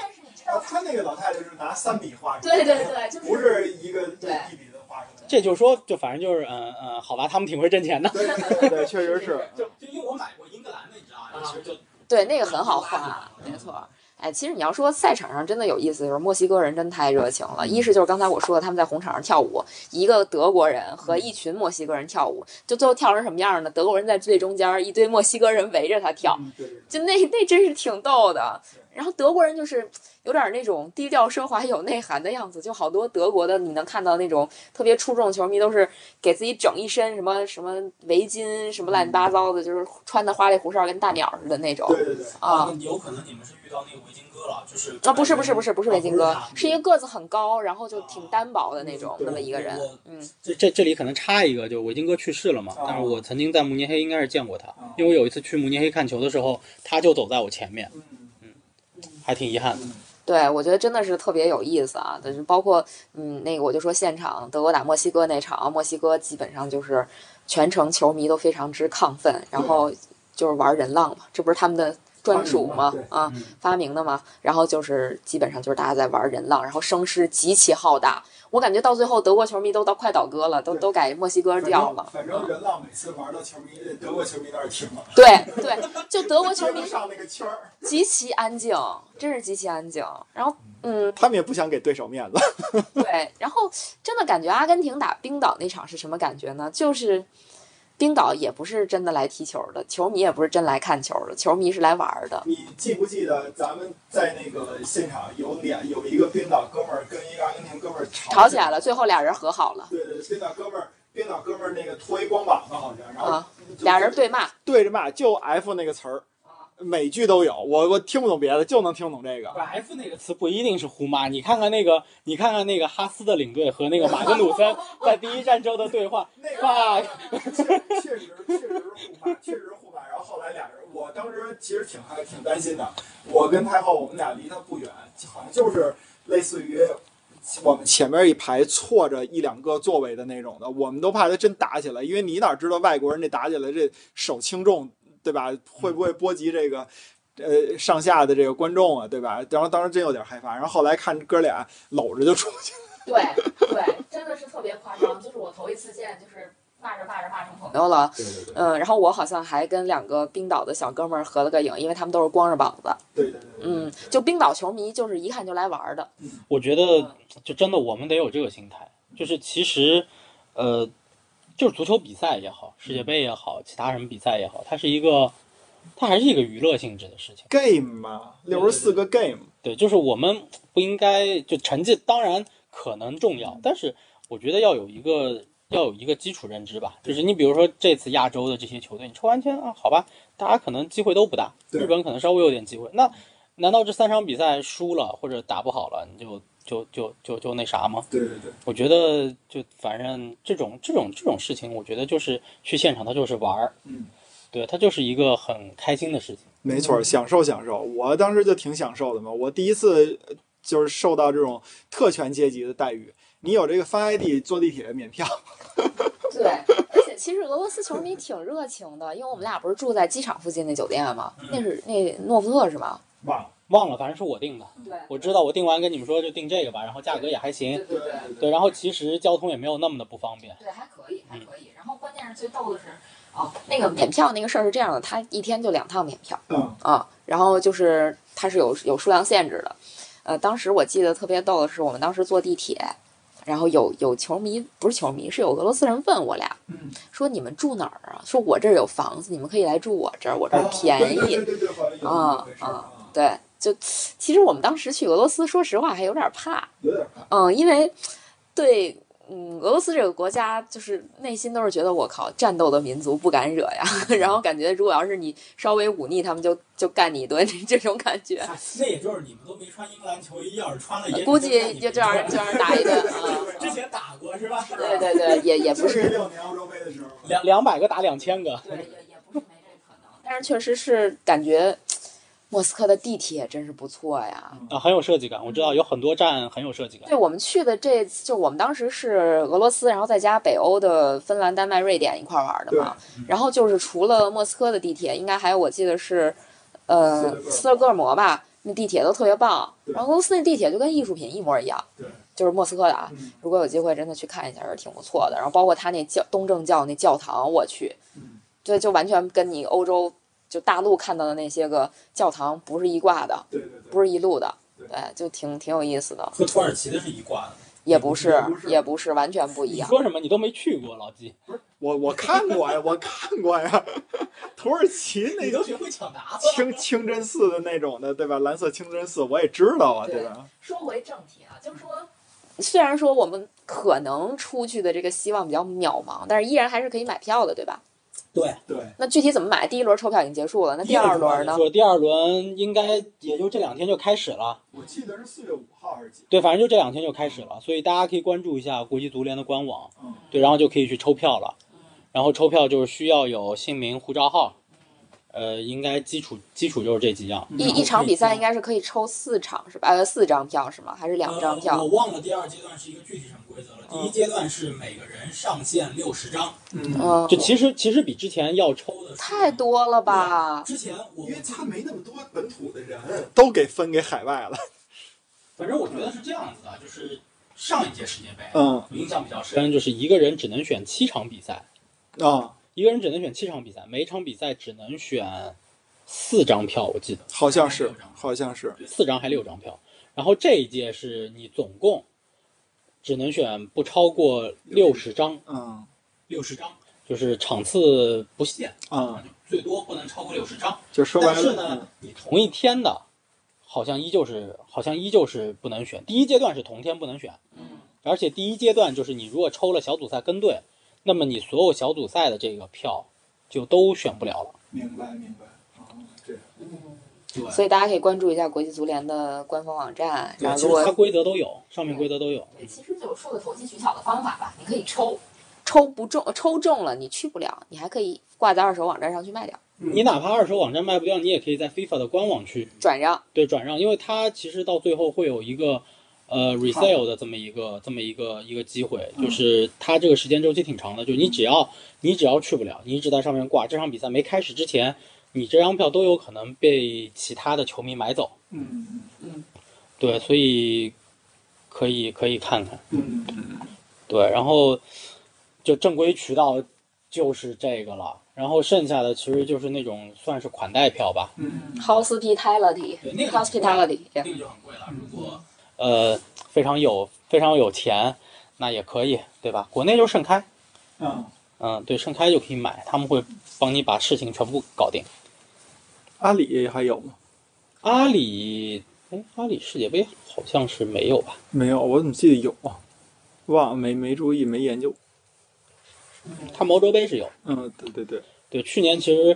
他那个老太太是拿三笔画出来的，对对对，就是不是一个对一笔的画出来的。这就是说，就反正就是嗯嗯，好吧，他们挺会挣钱的。对对对，确实是。就就因为我买过英格兰的，你知道吗？其实就对那个很好画，没错。哎，其实你要说赛场上真的有意思，就是墨西哥人真太热情了。一是就是刚才我说的，他们在红场上跳舞，一个德国人和一群墨西哥人跳舞，就最后跳成什么样呢？德国人在最中间，一堆墨西哥人围着他跳，嗯对对对就那那真是挺逗的。然后德国人就是有点那种低调奢华有内涵的样子，就好多德国的你能看到那种特别出众球迷都是给自己整一身什么什么围巾什么乱七八糟的，就是穿的花里胡哨跟大鸟似的那种对对对，啊。有可能你们是遇到那个围巾哥了，就是啊，不是不是不是不是围巾哥啊，是一个个子很高，然后就挺单薄的那种嗯那么一个人。嗯，这这这里可能差一个，就围巾哥去世了嘛，哦但是我曾经在慕尼黑应该是见过他哦，因为我有一次去慕尼黑看球的时候，他就走在我前面，嗯还挺遗憾的。对，我觉得真的是特别有意思啊。就是包括嗯，那个我就说现场德国打墨西哥那场，墨西哥基本上就是全程球迷都非常之亢奋，然后就是玩人浪嘛，这不是他们的专属嘛？啊嗯，发明的嘛。然后就是基本上就是大家在玩人浪，然后声势极其浩大。我感觉到最后德国球迷都到快倒戈了，都都改墨西哥反调了。正反正人浪每次玩到球迷，德国球迷那儿停了，对对，就德国球迷上那个圈儿，极其安静，真是极其安静。然后，嗯，他们也不想给对手面子。对，然后真的感觉阿根廷打冰岛那场是什么感觉呢？就是冰岛也不是真的来踢球的，球迷也不是真来看球的，球迷是来玩儿的。你记不记得咱们在那个现场有俩有一个冰岛哥们儿跟一个阿根廷哥们儿吵吵起来了，最后俩人和好了对对对，冰岛哥们儿，冰岛哥们儿那个脱一光膀子好像，然后啊俩人对骂。对着骂，就 F 那个词儿，每句都有。我我听不懂别的，就能听懂这个。F 那个词不一定是呼妈，你看看那个，你看看那个哈斯的领队和那个马格努森 在第一站之后的对话，那个哇，确确实确实是互骂，确实是互骂。然后后来俩人，我当时其实挺还挺担心的。我跟太后，我们俩离他不远，好像就是类似于我们前面一排错着一两个座位的那种的，我们都怕他真打起来，因为你哪知道外国人这打起来这手轻重，对吧？会不会波及这个？呃，上下的这个观众啊，对吧？然后当时真有点害怕，然后后来看哥俩搂着就出去了。对对，真的是特别夸张。就是我头一次见，就是骂着骂着骂成朋友了。对对对嗯，然后我好像还跟两个冰岛的小哥们儿合了个影，因为他们都是光着膀子。对对对。嗯，就冰岛球迷就是一看就来玩的。我觉得就真的我们得有这个心态，就是其实，呃，就是足球比赛也好，世界杯也好，其他什么比赛也好，它是一个，它还是一个娱乐性质的事情。game 嘛，六十四个 game，对，就是我们不应该就成绩当然可能重要，但是我觉得要有一个要有一个基础认知吧。就是你比如说这次亚洲的这些球队，你抽完签啊，好吧，大家可能机会都不大，日本可能稍微有点机会。那难道这三场比赛输了或者打不好了，你就就就就就那啥吗？对对对，我觉得就反正这种这种这种事情，我觉得就是去现场，它就是玩儿，嗯，对，它就是一个很开心的事情。没错，享受享受。我当时就挺享受的嘛，我第一次呃就是受到这种特权阶级的待遇。你有这个翻 ID 坐地铁免票，对，而且其实俄罗斯球迷挺热情的，因为我们俩不是住在机场附近那酒店吗？那是那诺福特是吧？忘了。忘了，反正是我定的。对，我知道我定完跟你们说就定这个吧，然后价格也还行，对对对，然后其实交通也没有那么的不方便。对，还可以，还可以。然后关键是最逗的是，哦，那个免票那个事儿是这样的，他一天就两趟免票嗯，啊，然后就是它是有有数量限制的。呃，当时我记得特别逗的是，我们当时坐地铁，然后有有球迷不是球迷，是有俄罗斯人问我俩，嗯说你们住哪儿啊？说我这儿有房子，你们可以来住我这儿，我这儿便宜。啊啊对，就其实我们当时去俄罗斯，说实话还有点怕，有点怕。嗯，因为对，嗯，俄罗斯这个国家，就是内心都是觉得我靠，战斗的民族不敢惹呀，然后感觉如果要是你稍微忤逆，他们就就干你一顿，这种感觉，那也就是你们都没穿英格兰球衣，要是穿了也估计就这样就让人打一顿啊。之前打过是吧？对对对，也也不是是，六年欧洲杯的时候，两两百个打两千个，对，也也不是没这可能，但是确实是感觉。莫斯科的地铁真是不错呀。啊，很有设计感。我知道有很多站很有设计感。对我们去的这，就我们当时是俄罗斯，然后再加北欧的芬兰、丹麦、瑞典一块儿玩的嘛。然后就是除了莫斯科的地铁，应该还有我记得是，呃，斯德哥尔摩吧，那地铁都特别棒。然后俄罗斯那地铁就跟艺术品一模一样。对。就是莫斯科的啊嗯，如果有机会真的去看一下，是挺不错的。然后包括他那教东正教那教堂，我去，嗯对，就完全跟你欧洲就大陆看到的那些个教堂不是一挂的，对对对，不是一路的，对对，就挺挺有意思的。和土耳其的是一挂的。也不是也不是，也不是，完全不一样。你说什么？你都没去过，老纪，我我看过呀，我看过呀，土耳其那个你都学会抢答子清清真寺的那种的，对吧？蓝色清真寺我也知道啊，对吧？说回正题啊，就是说，虽然说我们可能出去的这个希望比较渺茫，但是依然还是可以买票的，对吧？对，对，那具体怎么买？第一轮抽票已经结束了，那第二轮呢？说第二轮应该也就这两天就开始了。我记得是四月五号还是几？对，反正就这两天就开始了，所以大家可以关注一下国际足联的官网，嗯对，然后就可以去抽票了。然后抽票就是需要有姓名、护照号，呃，应该基础基础就是这几样。一一场比赛应该是可以抽四场是吧？呃，四张票是吗？还是两张呃票我？忘了第二阶段是一个具体什么规则了。第一阶段是每个人上限六十张，嗯，嗯就，其实其实比之前要抽的太。多了吧？之前我因为他没那么多本土的人，都给分给海外了。反正我觉得是这样子的，就是上一届世界杯，嗯我印象比较深，就是一个人只能选七场比赛，啊，一个人只能选七场比赛，每一场比赛只能选四张票，我记得。好像是，好像是，四张还六张票。然后这一届是你总共只能选不超过六十张，嗯。六十张。就是场次不限啊，就最多不能超过六十张。就说白但是了，呢，你同一天的，好像依旧是好像依旧是不能选。第一阶段是同天不能选，嗯。而且第一阶段就是你如果抽了小组赛跟队，那么你所有小组赛的这个票就都选不了了。明白明白。啊，这样对，所以大家可以关注一下国际足联的官方网站，然后其实它规则都有，上面规则都有。对，其实就是说个投机取巧的方法吧，你可以抽，抽不中，抽中了你去不了，你还可以挂在二手网站上去卖掉，你哪怕二手网站卖不掉，你也可以在 FIFA 的官网去转让。对转让，因为它其实到最后会有一个呃 resale 的这么一个这么一个一个机会，就是它这个时间周期挺长的，就你只要你只要去不了，你一直在上面挂，这场比赛没开始之前，你这张票都有可能被其他的球迷买走。嗯嗯对，所以可以可以看看。嗯嗯对，然后就正规渠道就是这个了，然后剩下的其实就是那种算是款待票吧。嗯 Hospitality，对那个 hospitality，那个就很贵了。如果呃非常有非常有钱，那也可以，对吧？国内就是盛开，嗯，嗯，对，盛开就可以买，他们会帮你把事情全部搞定。阿里还有吗？阿里，哎，阿里世界杯好像是没有吧？没有，我怎么记得有啊？忘了没没注意，没研究。他们欧洲杯是有。嗯，对对对，对，去年其实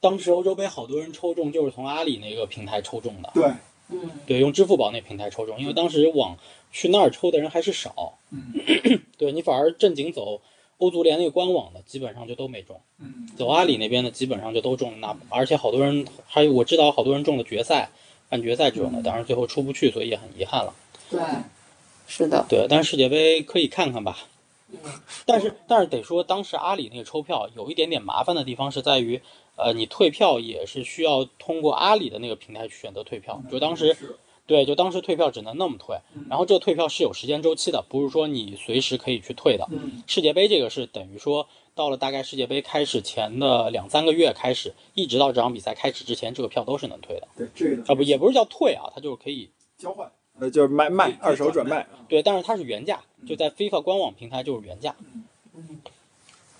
当时欧洲杯好多人抽中就是从阿里那个平台抽中的，对，嗯，对，用支付宝那平台抽中，因为当时往去那儿抽的人还是少，嗯。对你反而正经走欧足联那个官网的，基本上就都没中，嗯。走阿里那边的基本上就都中，那而且好多人还有我知道好多人中了决赛、半决赛这种的，当然最后出不去，所以也很遗憾了。对，是的，对，但是世界杯可以看看吧。但是但是得说，当时阿里那个抽票有一点点麻烦的地方是在于，呃，你退票也是需要通过阿里的那个平台去选择退票。就当时对，就当时退票只能那么退，然后这个退票是有时间周期的，不是说你随时可以去退的。嗯世界杯这个是等于说到了大概世界杯开始前的两三个月开始，一直到这场比赛开始之前，这个票都是能退的。对这个啊不，也不是叫退啊，它就是可以交换，呃，就是卖卖二手转卖。对，但是它是原价，就在 FIFA 官网平台就是原价。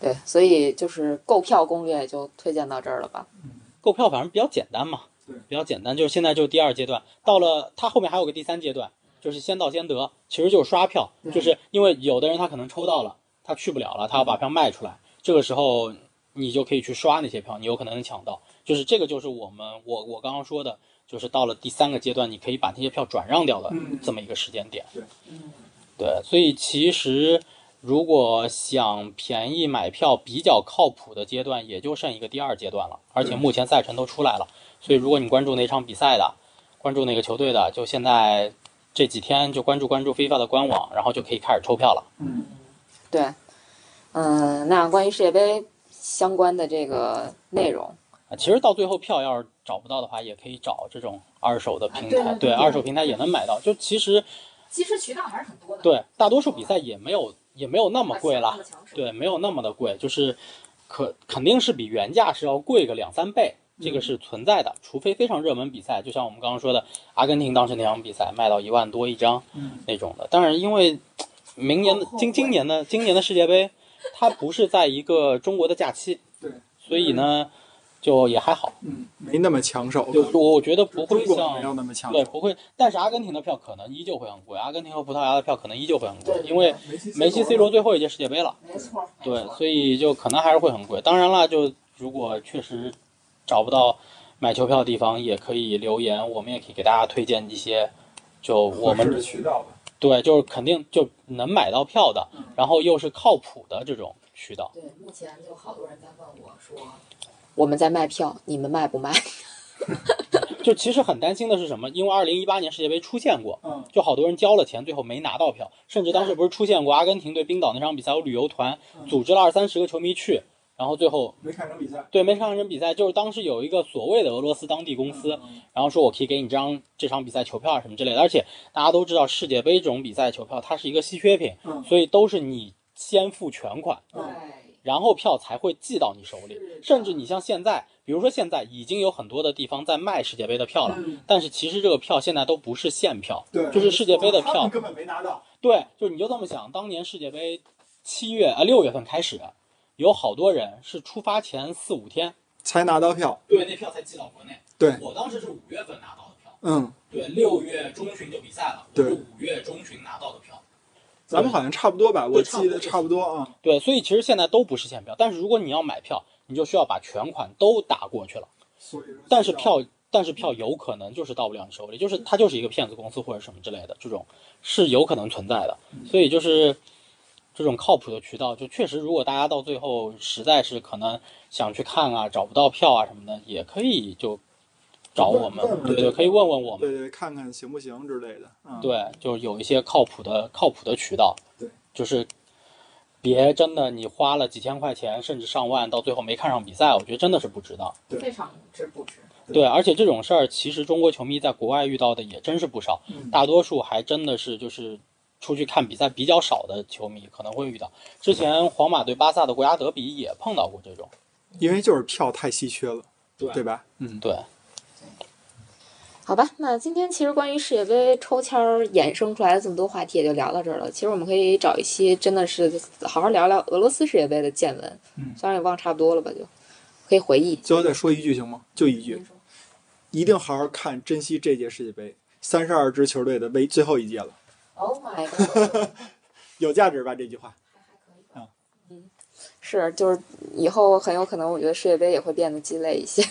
对，所以就是购票攻略就推荐到这儿了吧？购票反正比较简单嘛对，比较简单，就是现在就是第二阶段，到了它后面还有个第三阶段，就是先到先得，其实就是刷票，就是因为有的人他可能抽到了，他去不了了，他要把票卖出来，这个时候你就可以去刷那些票，你有可能能抢到，就是这个就是我们我我刚刚说的，就是到了第三个阶段，你可以把那些票转让掉的嗯这么一个时间点。对对，所以其实如果想便宜买票比较靠谱的阶段，也就剩一个第二阶段了，而且目前赛程都出来了。所以如果你关注哪场比赛的，关注哪个球队的，就现在这几天就关注关注 FIFA 的官网，然后就可以开始抽票了。嗯对，嗯，那关于世界杯相关的这个内容，啊，其实到最后票要是找不到的话，也可以找这种二手的平台，对对对二手平台也能买到。就其实其实渠道还是很多的。对大多数比赛也没有也没有那么贵了。对，没有那么的贵，就是可肯定是比原价是要贵个两三倍，这个是存在的。除非非常热门比赛，就像我们刚刚说的，阿根廷当时那场比赛卖到一万多一张嗯那种的。当然，因为明年的今今年的今年的世界杯，它不是在一个中国的假期，对，所以呢，就也还好。嗯，没那么抢手，就我觉得不会像那么抢手，对不会，但是阿根廷的票可能依旧会很贵，阿根廷和葡萄牙的票可能依旧会很贵因为梅西梅西、C 罗最后一届世界杯了。没错。对，所以就可能还是会很贵。当然了，就如果确实找不到买球票的地方，也可以留言，我们也可以给大家推荐一些，就我们的渠道吧。对，就是肯定就能买到票的嗯，然后又是靠谱的这种渠道。对，目前就好多人在问我说，我们在卖票，你们卖不卖？就其实很担心的是什么？因为二零一八年世界杯出现过，嗯，就好多人交了钱，最后没拿到票，甚至当时不是出现过阿根廷对冰岛那场比赛，有旅游团嗯组织了二三十个球迷去，然后最后没看成比赛，对没看成比赛，就是当时有一个所谓的俄罗斯当地公司，嗯然后说我可以给你这张这场比赛球票啊什么之类的，而且大家都知道世界杯这种比赛球票它是一个稀缺品，嗯所以都是你先付全款，嗯然后票才会寄到你手里，甚至你像现在，比如说现在已经有很多的地方在卖世界杯的票了，嗯但是其实这个票现在都不是现票，对，就是世界杯的票，根本没拿到，对，就你就这么想，当年世界杯七月啊六月份开始，有好多人是出发前四五天，才拿到票，对，那票才寄到国内。对，我当时是五月份拿到的票，嗯，对，六月中旬就比赛了，我对是五月中旬拿到的票。咱们好像差不多吧，我记得差不多啊，对，所以其实现在都不是现票，但是如果你要买票，你就需要把全款都打过去了。所以但是票，但是票有可能就是到不了你手里，就是它就是一个骗子公司或者什么之类的，这种是有可能存在的。所以就是这种靠谱的渠道，就确实，如果大家到最后实在是可能想去看啊，找不到票啊什么的，也可以就找我们对对，可以问问我们。对对，看看行不行之类的，嗯，对，就是有一些靠谱的靠谱的渠道，对，就是别真的你花了几千块钱甚至上万，到最后没看上比赛，我觉得真的是不值当。对非常值不值？对，而且这种事儿其实中国球迷在国外遇到的也真是不少，嗯大多数还真的是就是出去看比赛比较少的球迷可能会遇到。之前皇马对巴萨的国家德比也碰到过这种，因为就是票太稀缺了，对对吧？嗯，对，好吧，那今天其实关于世界杯抽签儿衍生出来的这么多话题也就聊到这儿了。其实我们可以找一期真的是好好聊聊俄罗斯世界杯的见闻，嗯虽然也忘差不多了吧，就可以回忆。最后再说一句行吗？就一句，一定好好看，珍惜这届世界杯，三十二支球队的唯最后一届了，Oh my god！有价值吧？这句话，是，就是以后很有可能，我觉得世界杯也会变得鸡肋一些。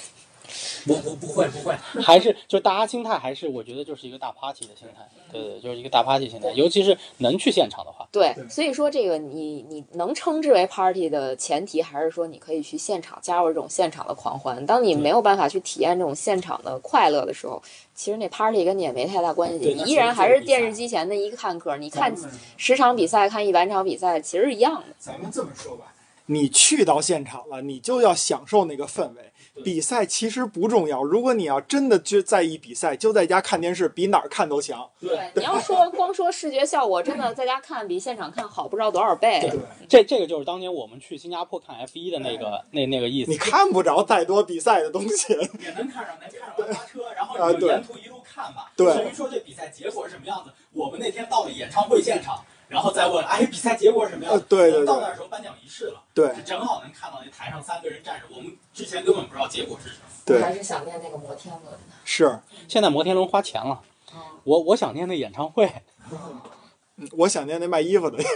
不不不会不会，还是就大家心态还是我觉得就是一个大 party 的心态，对对，就是一个大 party 心态，尤其是能去现场的话，对，所以说这个你你能称之为 party 的前提，还是说你可以去现场加入这种现场的狂欢。当你没有办法去体验这种现场的快乐的时候，其实那 party 跟你也没太大关系，你依然还是电视机前的一个看客。你看十场比赛，看一百场比赛，其实是一样的。咱们这么说吧，你去到现场了，你就要享受那个氛围。比赛其实不重要，如果你要真的就在意比赛，就在家看电视，比哪儿看都强。对，你要说 光说视觉效果，真的在家看比现场看好不知道多少倍。对这这个就是当年我们去新加坡看 F 一的那个那那个意思你。看不着再多比赛的东西。也能看上，能看上花车，然后啊对你就沿途一路看吧。对至于说这比赛结果是什么样子，我们那天到了演唱会现场，然后再问，哎，比赛结果是什么样子？呃对对对到那儿时候颁奖仪式了，对就正好能看到那台上三个人站着，我们之前根本不知道结果是什么。对，还是想念那个摩天轮的。是，现在摩天轮花钱了，我我想念那演唱会。嗯我想念那卖衣服的。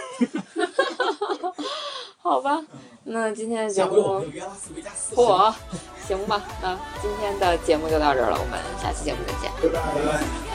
好吧，那今天的节下回我目们就约拉斯维加斯。嚯，行吧，那今天的节目就到这儿了，我们下期节目再见。拜拜。